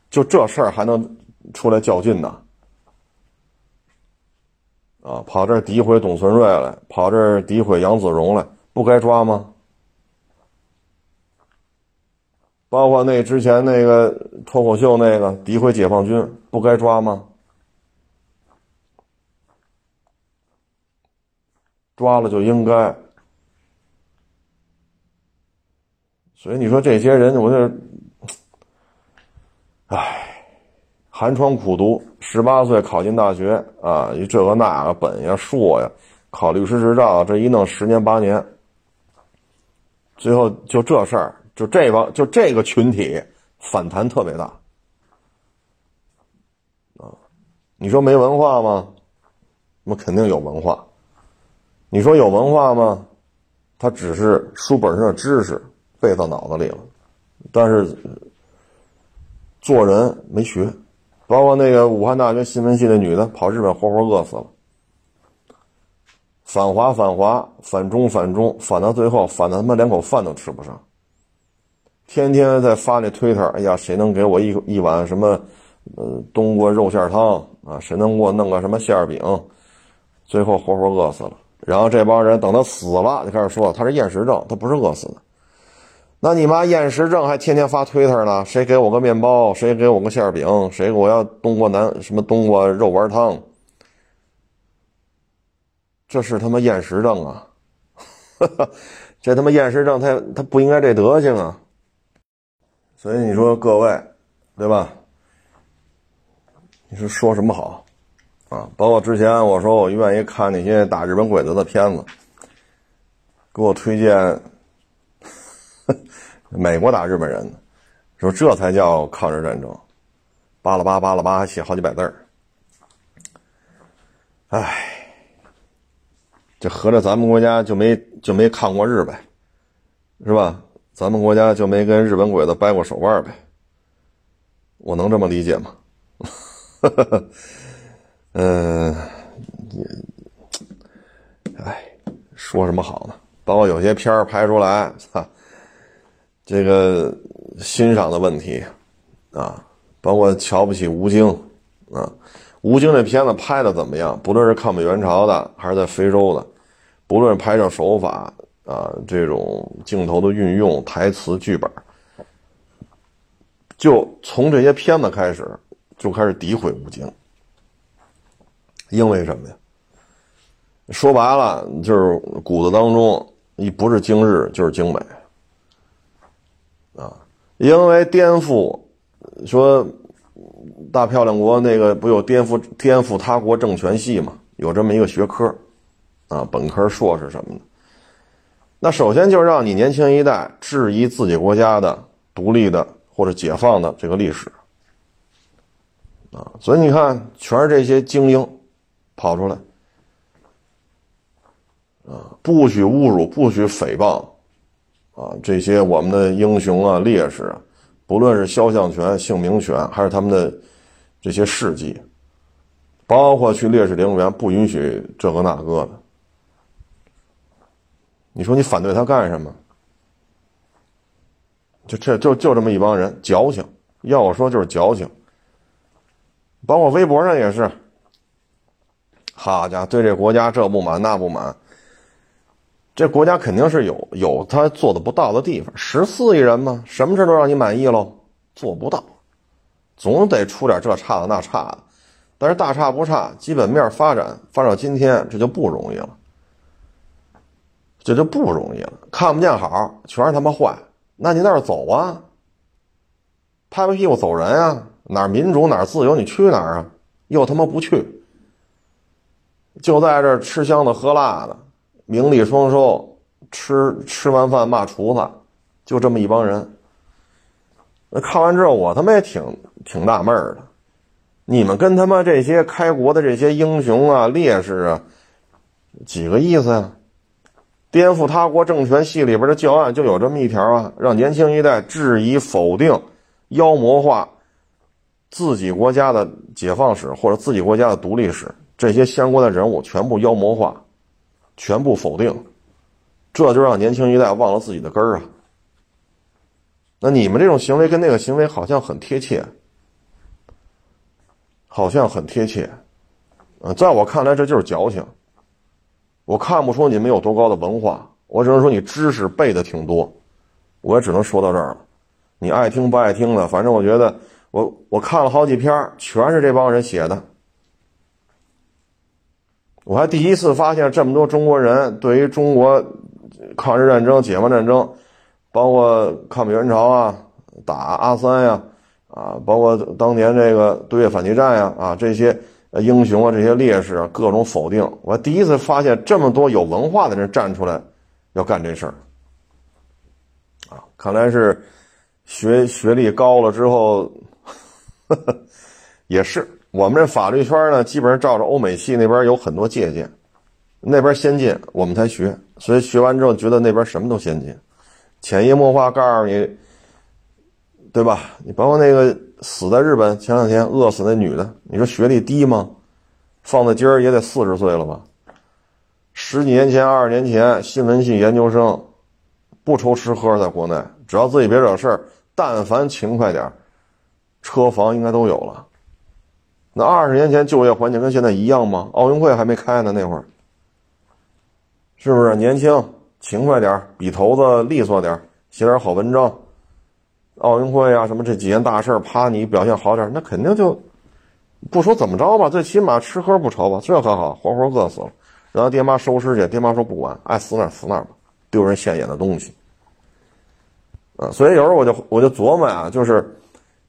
Speaker 1: 就这事儿还能出来较劲呢？啊，跑这儿诋毁董存瑞来，跑这儿诋毁杨子荣来，不该抓吗？包括那之前那个脱口秀那个诋毁解放军，不该抓吗？抓了就应该。所以你说这些人，我就，唉，寒窗苦读，十八岁考进大学啊，这个那个本呀硕呀，考律师执照，这一弄十年八年，最后就这事儿，就这帮就这个群体反弹特别大啊！你说没文化吗？那肯定有文化。你说有文化吗？他只是书本上的知识背到脑子里了，但是做人没学。包括那个武汉大学新闻系的女的跑日本活活饿死了，反华反华反中反中反到最后反的他妈连口饭都吃不上，天天在发那推特，哎呀，谁能给我一一碗什么呃冬瓜肉馅汤啊？谁能给我弄个什么馅饼？最后活活饿死了。然后这帮人等他死了就开始说他是厌食症，他不是饿死的。那你妈厌食症还天天发推特呢？谁给我个面包？谁给我个馅饼？谁给我要冬瓜南什么冬瓜肉丸汤？这是他妈厌食症啊！这他妈厌食症，他他不应该这德行啊！所以你说各位，对吧？你说说什么好啊？包括之前我说我愿意看那些打日本鬼子的片子，给我推荐。美国打日本人，说这才叫抗日战争，巴拉巴巴拉巴还写好几百字儿，哎，这合着咱们国家就没就没抗过日呗，是吧？咱们国家就没跟日本鬼子掰过手腕呗？我能这么理解吗？嗯，哎，说什么好呢？包括有些片儿拍出来，操！这个欣赏的问题，啊，包括瞧不起吴京，啊，吴京这片子拍的怎么样？不论是抗美援朝的，还是在非洲的，不论拍摄手法啊，这种镜头的运用、台词、剧本，就从这些片子开始就开始诋毁吴京，因为什么呀？说白了就是骨子当中，你不是精日就是精美。啊，因为颠覆，说大漂亮国那个不有颠覆颠覆他国政权系嘛？有这么一个学科，啊，本科、硕士什么的。那首先就让你年轻一代质疑自己国家的独立的或者解放的这个历史，啊，所以你看，全是这些精英跑出来，啊，不许侮辱，不许诽谤。啊，这些我们的英雄啊、烈士啊，不论是肖像权、姓名权，还是他们的这些事迹，包括去烈士陵园，不允许这个那个的。你说你反对他干什么？就这就就这么一帮人矫情，要我说就是矫情。包括微博上也是，好家伙，对这国家这不满那不满。这国家肯定是有有他做的不到的地方。十四亿人嘛，什么事都让你满意喽？做不到，总得出点这差的那差的。但是大差不差，基本面发展发展到今天，这就不容易了，这就不容易了。看不见好，全是他妈坏。那你那儿走啊？拍拍屁股走人啊？哪民主哪自由，你去哪儿啊？又他妈不去，就在这吃香的喝辣的。名利双收，吃吃完饭骂厨子，就这么一帮人。那看完之后，我他妈也挺挺纳闷的。你们跟他妈这些开国的这些英雄啊、烈士啊，几个意思呀？颠覆他国政权戏里边的教案就有这么一条啊，让年轻一代质疑、否定、妖魔化自己国家的解放史或者自己国家的独立史，这些相关的人物全部妖魔化。全部否定，这就让年轻一代忘了自己的根儿啊！那你们这种行为跟那个行为好像很贴切，好像很贴切，呃，在我看来这就是矫情。我看不出你们有多高的文化，我只能说你知识背的挺多，我也只能说到这儿了。你爱听不爱听的，反正我觉得我我看了好几篇，全是这帮人写的。我还第一次发现这么多中国人对于中国抗日战争、解放战争，包括抗美援朝啊、打阿三呀、啊，包括当年这个对越反击战呀，啊，这些英雄啊，这些烈士啊，各种否定。我第一次发现这么多有文化的人站出来要干这事儿，啊，看来是学学历高了之后，也是我们这法律圈呢，基本上照着欧美系那边有很多借鉴，那边先进我们才学，所以学完之后觉得那边什么都先进，潜移默化告诉你。对吧？你包括那个死在日本前两天饿死那女的，你说学历低吗？放在今儿也得四十岁了吧？十几年前、二十年前，新闻系研究生不愁吃喝，在国内只要自己别惹事儿，但凡勤快点车房应该都有了。那二十年前就业环境跟现在一样吗？奥运会还没开呢，那会儿是不是年轻、勤快点笔头子利索点写点好文章？奥运会啊，什么这几件大事啪，你表现好点那肯定就不说怎么着吧，最起码吃喝不愁吧，这可好，活活饿死了，然后爹妈收尸去，爹妈说不管，爱死哪死哪吧，丢人现眼的东西。啊，所以有时候我就我就琢磨啊，就是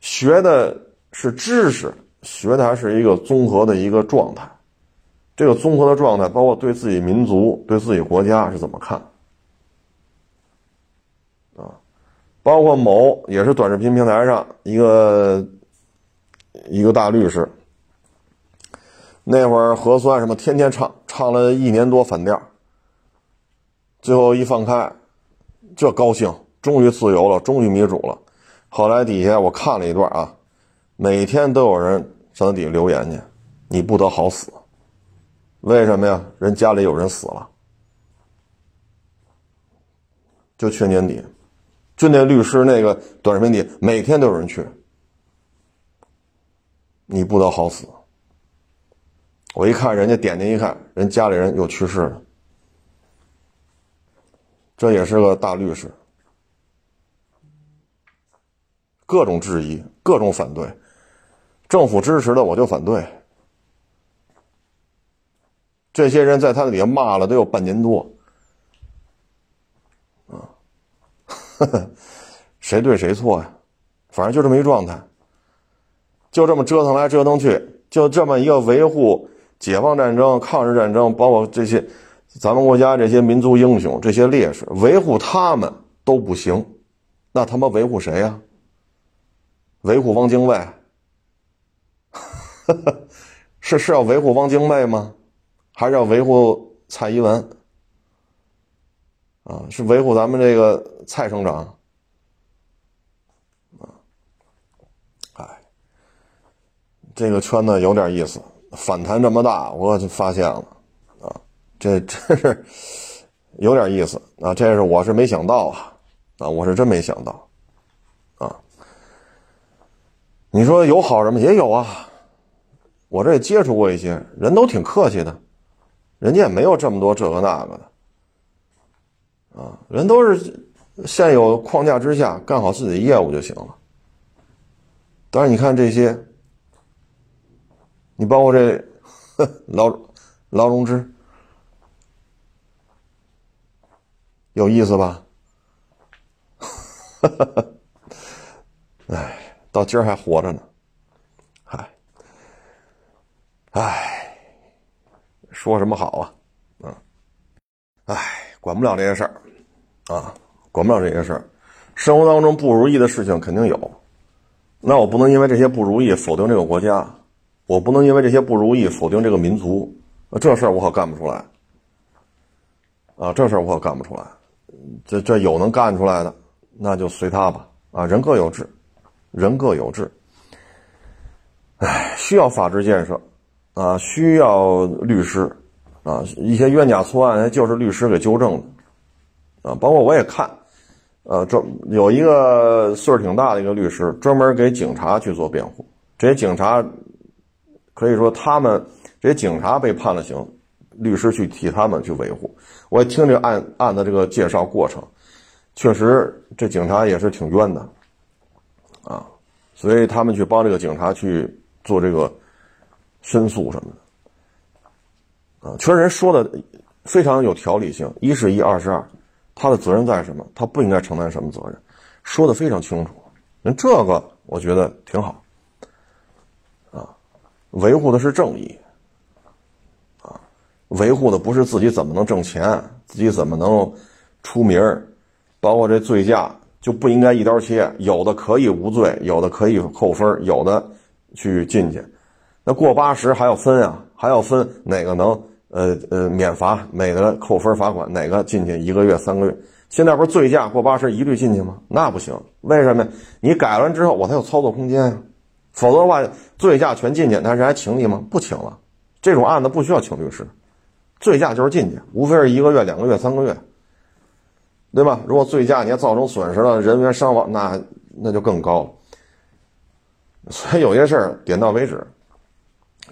Speaker 1: 学的是知识，学的还是一个综合的一个状态，这个综合的状态，包括对自己民族、对自己国家是怎么看。啊包括某也是短视频平台上一个一个大律师，那会儿核酸什么天天唱，唱了一年多反调，最后一放开，这高兴，终于自由了，终于民主了。后来底下我看了一段啊，每天都有人上底下留言去，你不得好死，为什么呀？人家里有人死了，就去年底。就那律师那个短视频里，每天都有人去，你不得好死。我一看人家点进一看，人家里人又去世了，这也是个大律师，各种质疑，各种反对，政府支持的我就反对。这些人在他底下骂了都有半年多。啊 谁对谁错呀？反正就这么一状态，就这么折腾来折腾去，就这么一个维护解放战争、抗日战争，包括这些咱们国家这些民族英雄、这些烈士，维护他们都不行，那他妈维护谁呀？维护汪精卫？是是要维护汪精卫吗？还是要维护蔡英文？啊，是维护咱们这个蔡省长，啊，哎，这个圈子有点意思，反弹这么大，我就发现了，啊，这真是有点意思啊，这是我是没想到啊，啊，我是真没想到，啊，你说有好人吗？也有啊，我这也接触过一些人都挺客气的，人家也没有这么多这个那个的。啊，人都是现有框架之下干好自己的业务就行了。但是你看这些，你包括这 劳劳荣枝，有意思吧？哎，到今儿还活着呢，嗨，哎，说什么好啊？嗯，哎，管不了这些事儿。啊，管不了这些事儿，生活当中不如意的事情肯定有，那我不能因为这些不如意否定这个国家，我不能因为这些不如意否定这个民族，这事儿我可干不出来。啊，这事儿我可干不出来，这这有能干出来的，那就随他吧。啊，人各有志，人各有志。唉，需要法治建设，啊，需要律师，啊，一些冤假错案就是律师给纠正的。啊，包括我也看，呃，专有一个岁数挺大的一个律师，专门给警察去做辩护。这些警察可以说他们这些警察被判了刑，律师去替他们去维护。我也听这个案案的这个介绍过程，确实这警察也是挺冤的，啊，所以他们去帮这个警察去做这个申诉什么的，啊，确实人说的非常有条理性，一是一，二是二。他的责任在什么？他不应该承担什么责任，说的非常清楚，那这个我觉得挺好，啊，维护的是正义，啊，维护的不是自己怎么能挣钱，自己怎么能出名包括这醉驾就不应该一刀切，有的可以无罪，有的可以扣分，有的去进去，那过八十还要分啊，还要分哪个能呃呃免罚，哪个扣分罚款，哪个进去一个月三个月。现在不是醉驾过八十一律进去吗？那不行，为什么？你改完之后我才有操作空间呀，否则的话醉驾全进去，那人还请你吗？不请了，这种案子不需要请律师，醉驾就是进去，无非是一个月、两个月、三个月，对吧？如果醉驾你还造成损失了，人员伤亡，那那就更高了。所以有些事儿点到为止，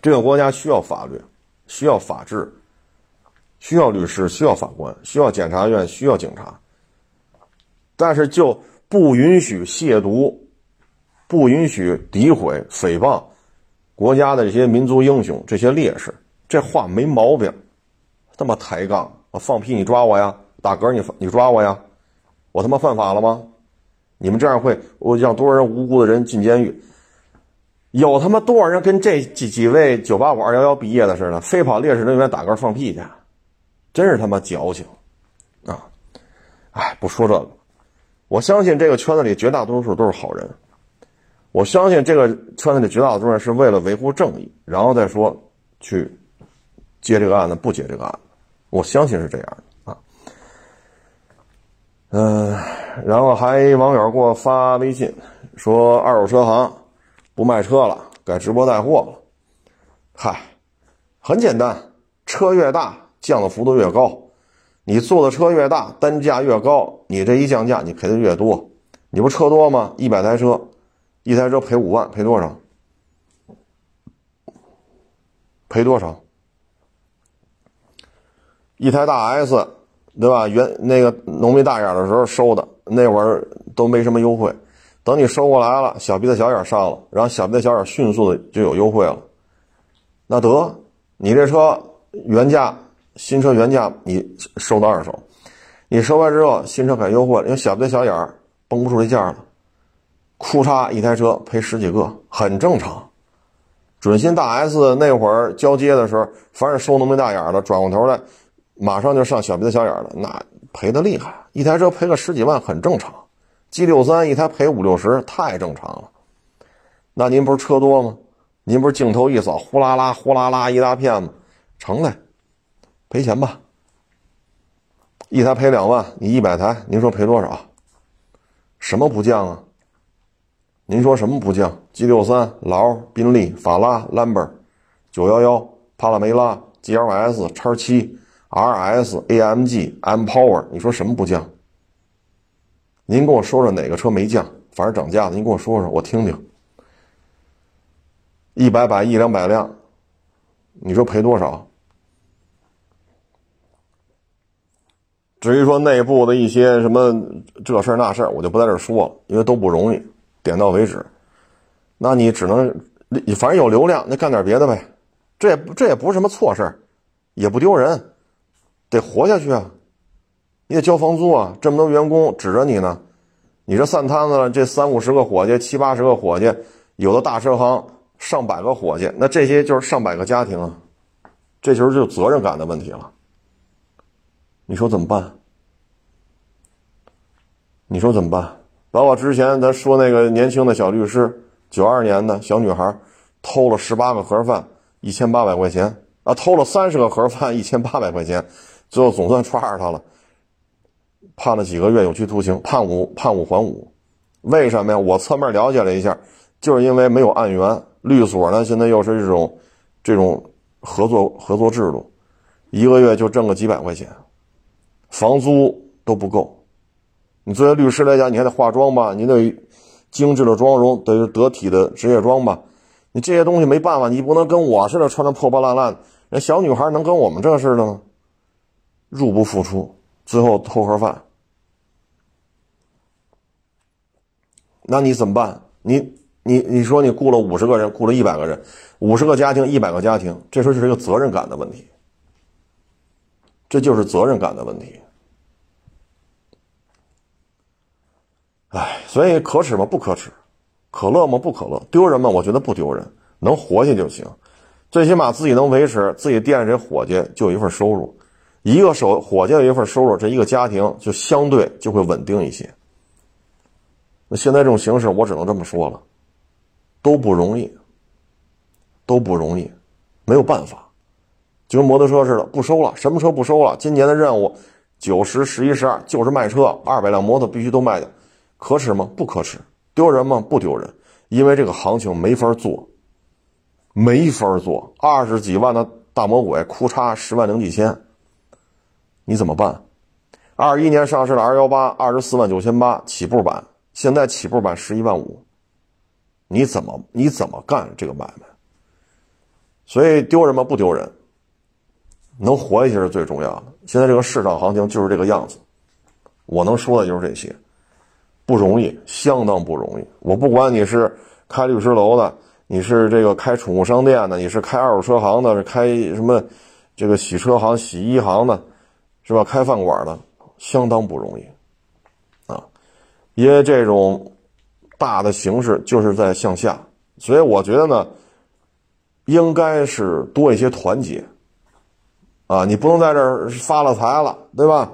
Speaker 1: 这个国家需要法律，需要法治，需要律师，需要法官，需要检察院，需要警察。但是就不允许亵渎，不允许诋毁、诽谤国家的这些民族英雄、这些烈士。这话没毛病，他妈抬杠！我放屁你抓我呀，打嗝你你抓我呀，我他妈犯法了吗？你们这样会我让多少人无辜的人进监狱？有他妈多少人跟这几几位九八五二幺幺毕业的似的，非跑烈士陵园打嗝放屁去？真是他妈矫情啊！哎，不说这个。我相信这个圈子里绝大多数都是好人，我相信这个圈子里绝大多数人是为了维护正义，然后再说去接这个案子，不接这个案子，我相信是这样的啊。嗯，然后还网友给我发微信说，二手车行不卖车了，改直播带货了。嗨，很简单，车越大降的幅度越高。你坐的车越大，单价越高，你这一降价，你赔的越多。你不车多吗？一百台车，一台车赔五万，赔多少？赔多少？一台大 S，对吧？原那个农民大眼的时候收的，那会儿都没什么优惠。等你收过来了，小鼻子小眼上了，然后小鼻子小眼迅速的就有优惠了。那得，你这车原价。新车原价你收到二手，你收完之后新车改优惠，因为小鼻子小眼儿绷不住这价了，库嚓一台车赔十几个，很正常。准新大 S 那会儿交接的时候，凡是收农民大眼的，转过头来马上就上小鼻子小眼的，那赔的厉害，一台车赔个十几万很正常。G 六三一台赔五六十太正常了。那您不是车多吗？您不是镜头一扫，呼啦啦呼啦啦一大片吗？成嘞。赔钱吧，一台赔两万，你一百台，您说赔多少？什么不降啊？您说什么不降？G 六三、劳、宾利、法拉、Lambor、九幺幺、帕拉梅拉、GLS、叉七、RS、AMG、M Power，你说什么不降？您跟我说说哪个车没降？反正涨价的，您跟我说说，我听听。一百把一两百辆，你说赔多少？至于说内部的一些什么这事儿那事儿，我就不在这说了，因为都不容易，点到为止。那你只能，反正有流量，那干点别的呗。这也这也不是什么错事儿，也不丢人，得活下去啊。你得交房租啊，这么多员工指着你呢。你这散摊子，这三五十个伙计，七八十个伙计，有的大车行上百个伙计，那这些就是上百个家庭啊。这就是就责任感的问题了。你说怎么办？你说怎么办？包括之前咱说那个年轻的小律师，九二年的小女孩，偷了十八个盒饭，一千八百块钱啊，偷了三十个盒饭，一千八百块钱，最后总算抓着他了，判了几个月有期徒刑，判五判五还五，为什么呀？我侧面了解了一下，就是因为没有案源，律所呢现在又是这种这种合作合作制度，一个月就挣个几百块钱。房租都不够，你作为律师来讲，你还得化妆吧？你得精致的妆容，得得体的职业装吧？你这些东西没办法，你不能跟我似的穿的破破烂烂。人小女孩能跟我们这似的吗？入不敷出，最后偷盒饭，那你怎么办？你你你说你雇了五十个人，雇了一百个人，五十个家庭，一百个家庭，这说是一个责任感的问题。这就是责任感的问题，哎，所以可耻吗？不可耻可乐吗？不可乐。丢人吗？我觉得不丢人，能活下就行。最起码自己能维持，自己店里这伙计就有一份收入，一个手伙计有一份收入，这一个家庭就相对就会稳定一些。那现在这种形势，我只能这么说了，都不容易，都不容易，没有办法，就跟摩托车似的，不收了，什么车不收了？今年的任务九十、十一、十二就是卖车，二百辆摩托必须都卖掉，可耻吗？不可耻。丢人吗？不丢人，因为这个行情没法做。没法做，二十几万的大魔鬼，哭嚓十万零几千，你怎么办？二一年上市的 R 幺八，二十四万九千八起步版，现在起步版十一万五，你怎么你怎么干这个买卖？所以丢人吗？不丢人，能活下去是最重要的。现在这个市场行情就是这个样子，我能说的就是这些，不容易，相当不容易。我不管你是开律师楼的。你是这个开宠物商店的，你是开二手车行的，是开什么这个洗车行、洗衣行的，是吧？开饭馆的，相当不容易！因为这种大的形势就是在向下，所以我觉得呢，应该是多一些团结啊！你不能在这儿发了财了，对吧？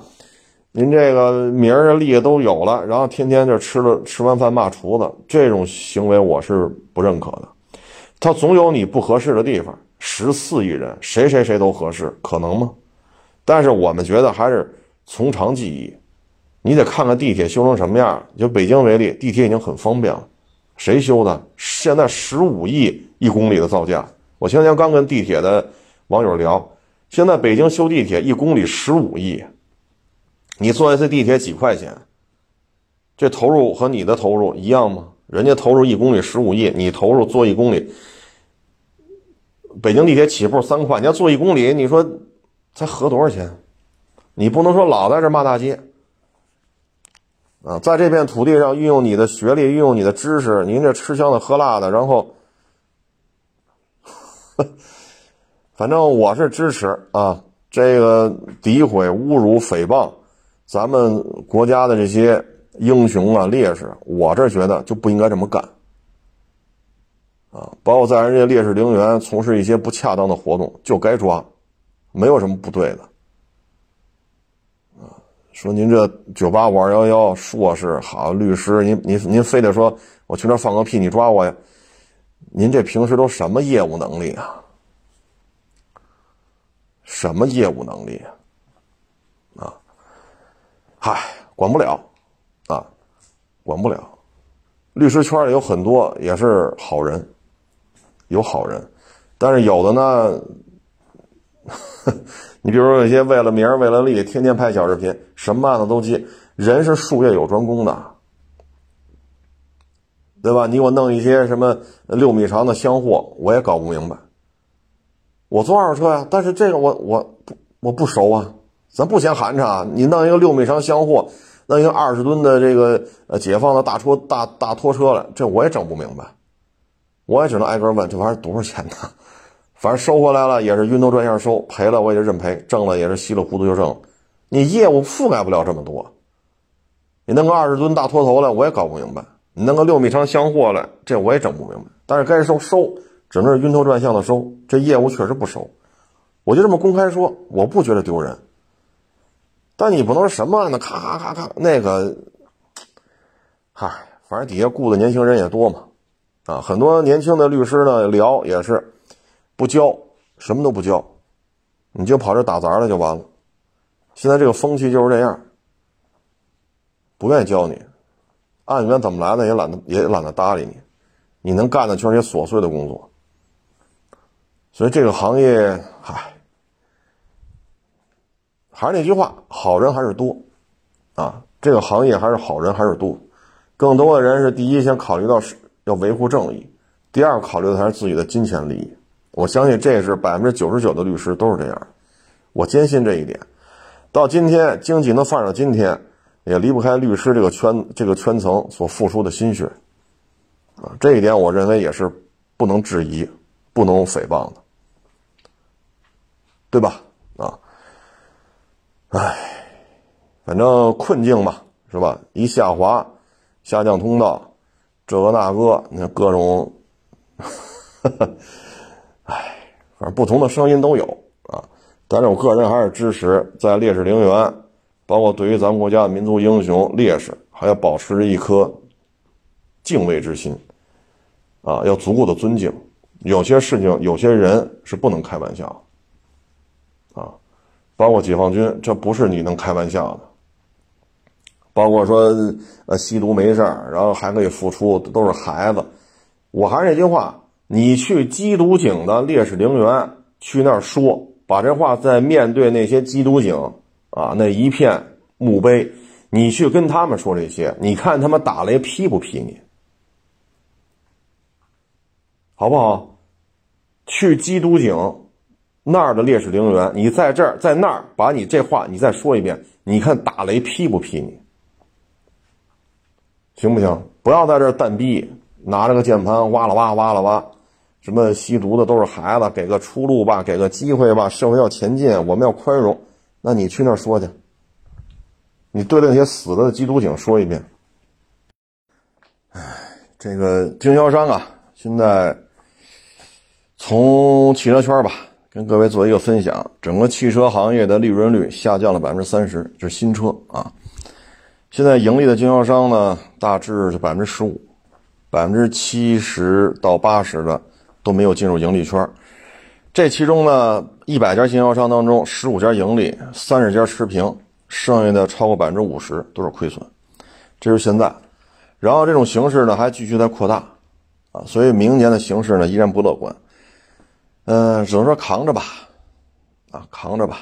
Speaker 1: 您这个名儿利都有了，然后天天就吃了吃完饭骂厨子，这种行为我是不认可的。他总有你不合适的地方。十四亿人，谁谁谁都合适，可能吗？但是我们觉得还是从长计议。你得看看地铁修成什么样。就北京为例，地铁已经很方便了。谁修的？现在十五亿一公里的造价。我前天刚跟地铁的网友聊，现在北京修地铁一公里十五亿。你坐一次地铁几块钱？这投入和你的投入一样吗？人家投入一公里十五亿，你投入坐一公里，北京地铁起步三块，你要坐一公里，你说才合多少钱？你不能说老在这骂大街啊！在这片土地上运用你的学历，运用你的知识，您这吃香的喝辣的，然后，反正我是支持啊！这个诋毁、侮辱、诽谤咱们国家的这些。英雄啊，烈士，我这觉得就不应该这么干，啊，包括在人家烈士陵园从事一些不恰当的活动，就该抓，没有什么不对的，说您这九八五二幺幺硕士好律师，您您您非得说我去那放个屁，你抓我呀？您这平时都什么业务能力啊？什么业务能力啊？啊，嗨，管不了啊。管不了，律师圈里有很多也是好人，有好人，但是有的呢，你比如说有些为了名儿为了利，天天拍小视频，什么案子都接。人是术业有专攻的，对吧？你给我弄一些什么六米长的箱货，我也搞不明白。我做二手车呀，但是这个我我我不熟啊，咱不嫌寒碜啊，你弄一个六米长箱货。弄一个二十吨的这个呃解放的大拖大大拖车来，这我也整不明白，我也只能挨个问这玩意儿多少钱呢？反正收回来了也是晕头转向收，赔了我也就认赔，挣了也是稀里糊涂就挣了。你业务覆盖不了这么多，你弄个二十吨大拖头来我也搞不明白，你弄个六米长箱货来这我也整不明白。但是该收收，只能是晕头转向的收，这业务确实不熟，我就这么公开说，我不觉得丢人。但你不能什么呢？咔咔咔咔，那个，嗨，反正底下雇的年轻人也多嘛，啊，很多年轻的律师呢聊也是不教，什么都不教，你就跑这打杂了就完了。现在这个风气就是这样，不愿意教你，案源怎么来的也懒得也懒得搭理你，你能干的全是些琐碎的工作，所以这个行业，嗨。还是那句话，好人还是多，啊，这个行业还是好人还是多，更多的人是第一先考虑到是要维护正义，第二考虑的还是自己的金钱利益。我相信这是百分之九十九的律师都是这样，我坚信这一点。到今天经济能发展到今天，也离不开律师这个圈这个圈层所付出的心血，啊，这一点我认为也是不能质疑、不能诽谤的，对吧？啊。唉，反正困境嘛，是吧？一下滑，下降通道，这个那个，你看各种，哎，反正不同的声音都有啊。但是我个人还是支持在烈士陵园，包括对于咱们国家的民族英雄烈士，还要保持着一颗敬畏之心啊，要足够的尊敬。有些事情，有些人是不能开玩笑啊，包括解放军，这不是你能开玩笑的。包括说，呃，吸毒没事儿，然后还可以付出，都是孩子。我还是那句话，你去缉毒警的烈士陵园去那儿说，把这话在面对那些缉毒警啊那一片墓碑，你去跟他们说这些，你看他们打雷劈不劈你，好不好？去缉毒警那儿的烈士陵园，你在这儿在那儿把你这话你再说一遍，你看打雷劈不劈你？行不行？不要在这儿蛋逼，拿着个键盘哇啦哇哇啦哇，什么吸毒的都是孩子，给个出路吧，给个机会吧，社会要前进，我们要宽容。那你去那儿说去，你对那些死了的缉毒警说一遍。哎，这个经销商啊，现在从汽车圈吧，跟各位做一个分享，整个汽车行业的利润率下降了百分之三十，就是新车啊。现在盈利的经销商呢，大致是百分之十五，百分之七十到八十的都没有进入盈利圈。这其中呢，一百家经销商当中，十五家盈利，三十家持平，剩下的超过百分之五十都是亏损。这是现在，然后这种形势呢还继续在扩大，啊，所以明年的形势呢依然不乐观。嗯，只能说扛着吧，啊，扛着吧。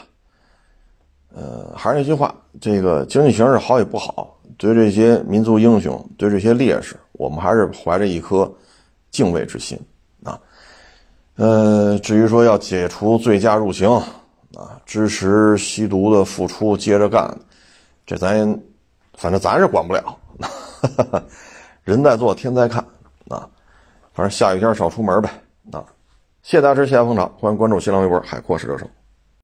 Speaker 1: 呃，还是那句话，这个经济形势好与不好，对这些民族英雄，对这些烈士，我们还是怀着一颗敬畏之心。呃，至于说要解除醉驾入刑啊，支持吸毒的付出接着干，这咱反正咱是管不了，人在做天在看啊。反正下雨天少出门呗啊。谢谢大家支持，谢谢捧场，欢迎关注新浪微博海阔试车手。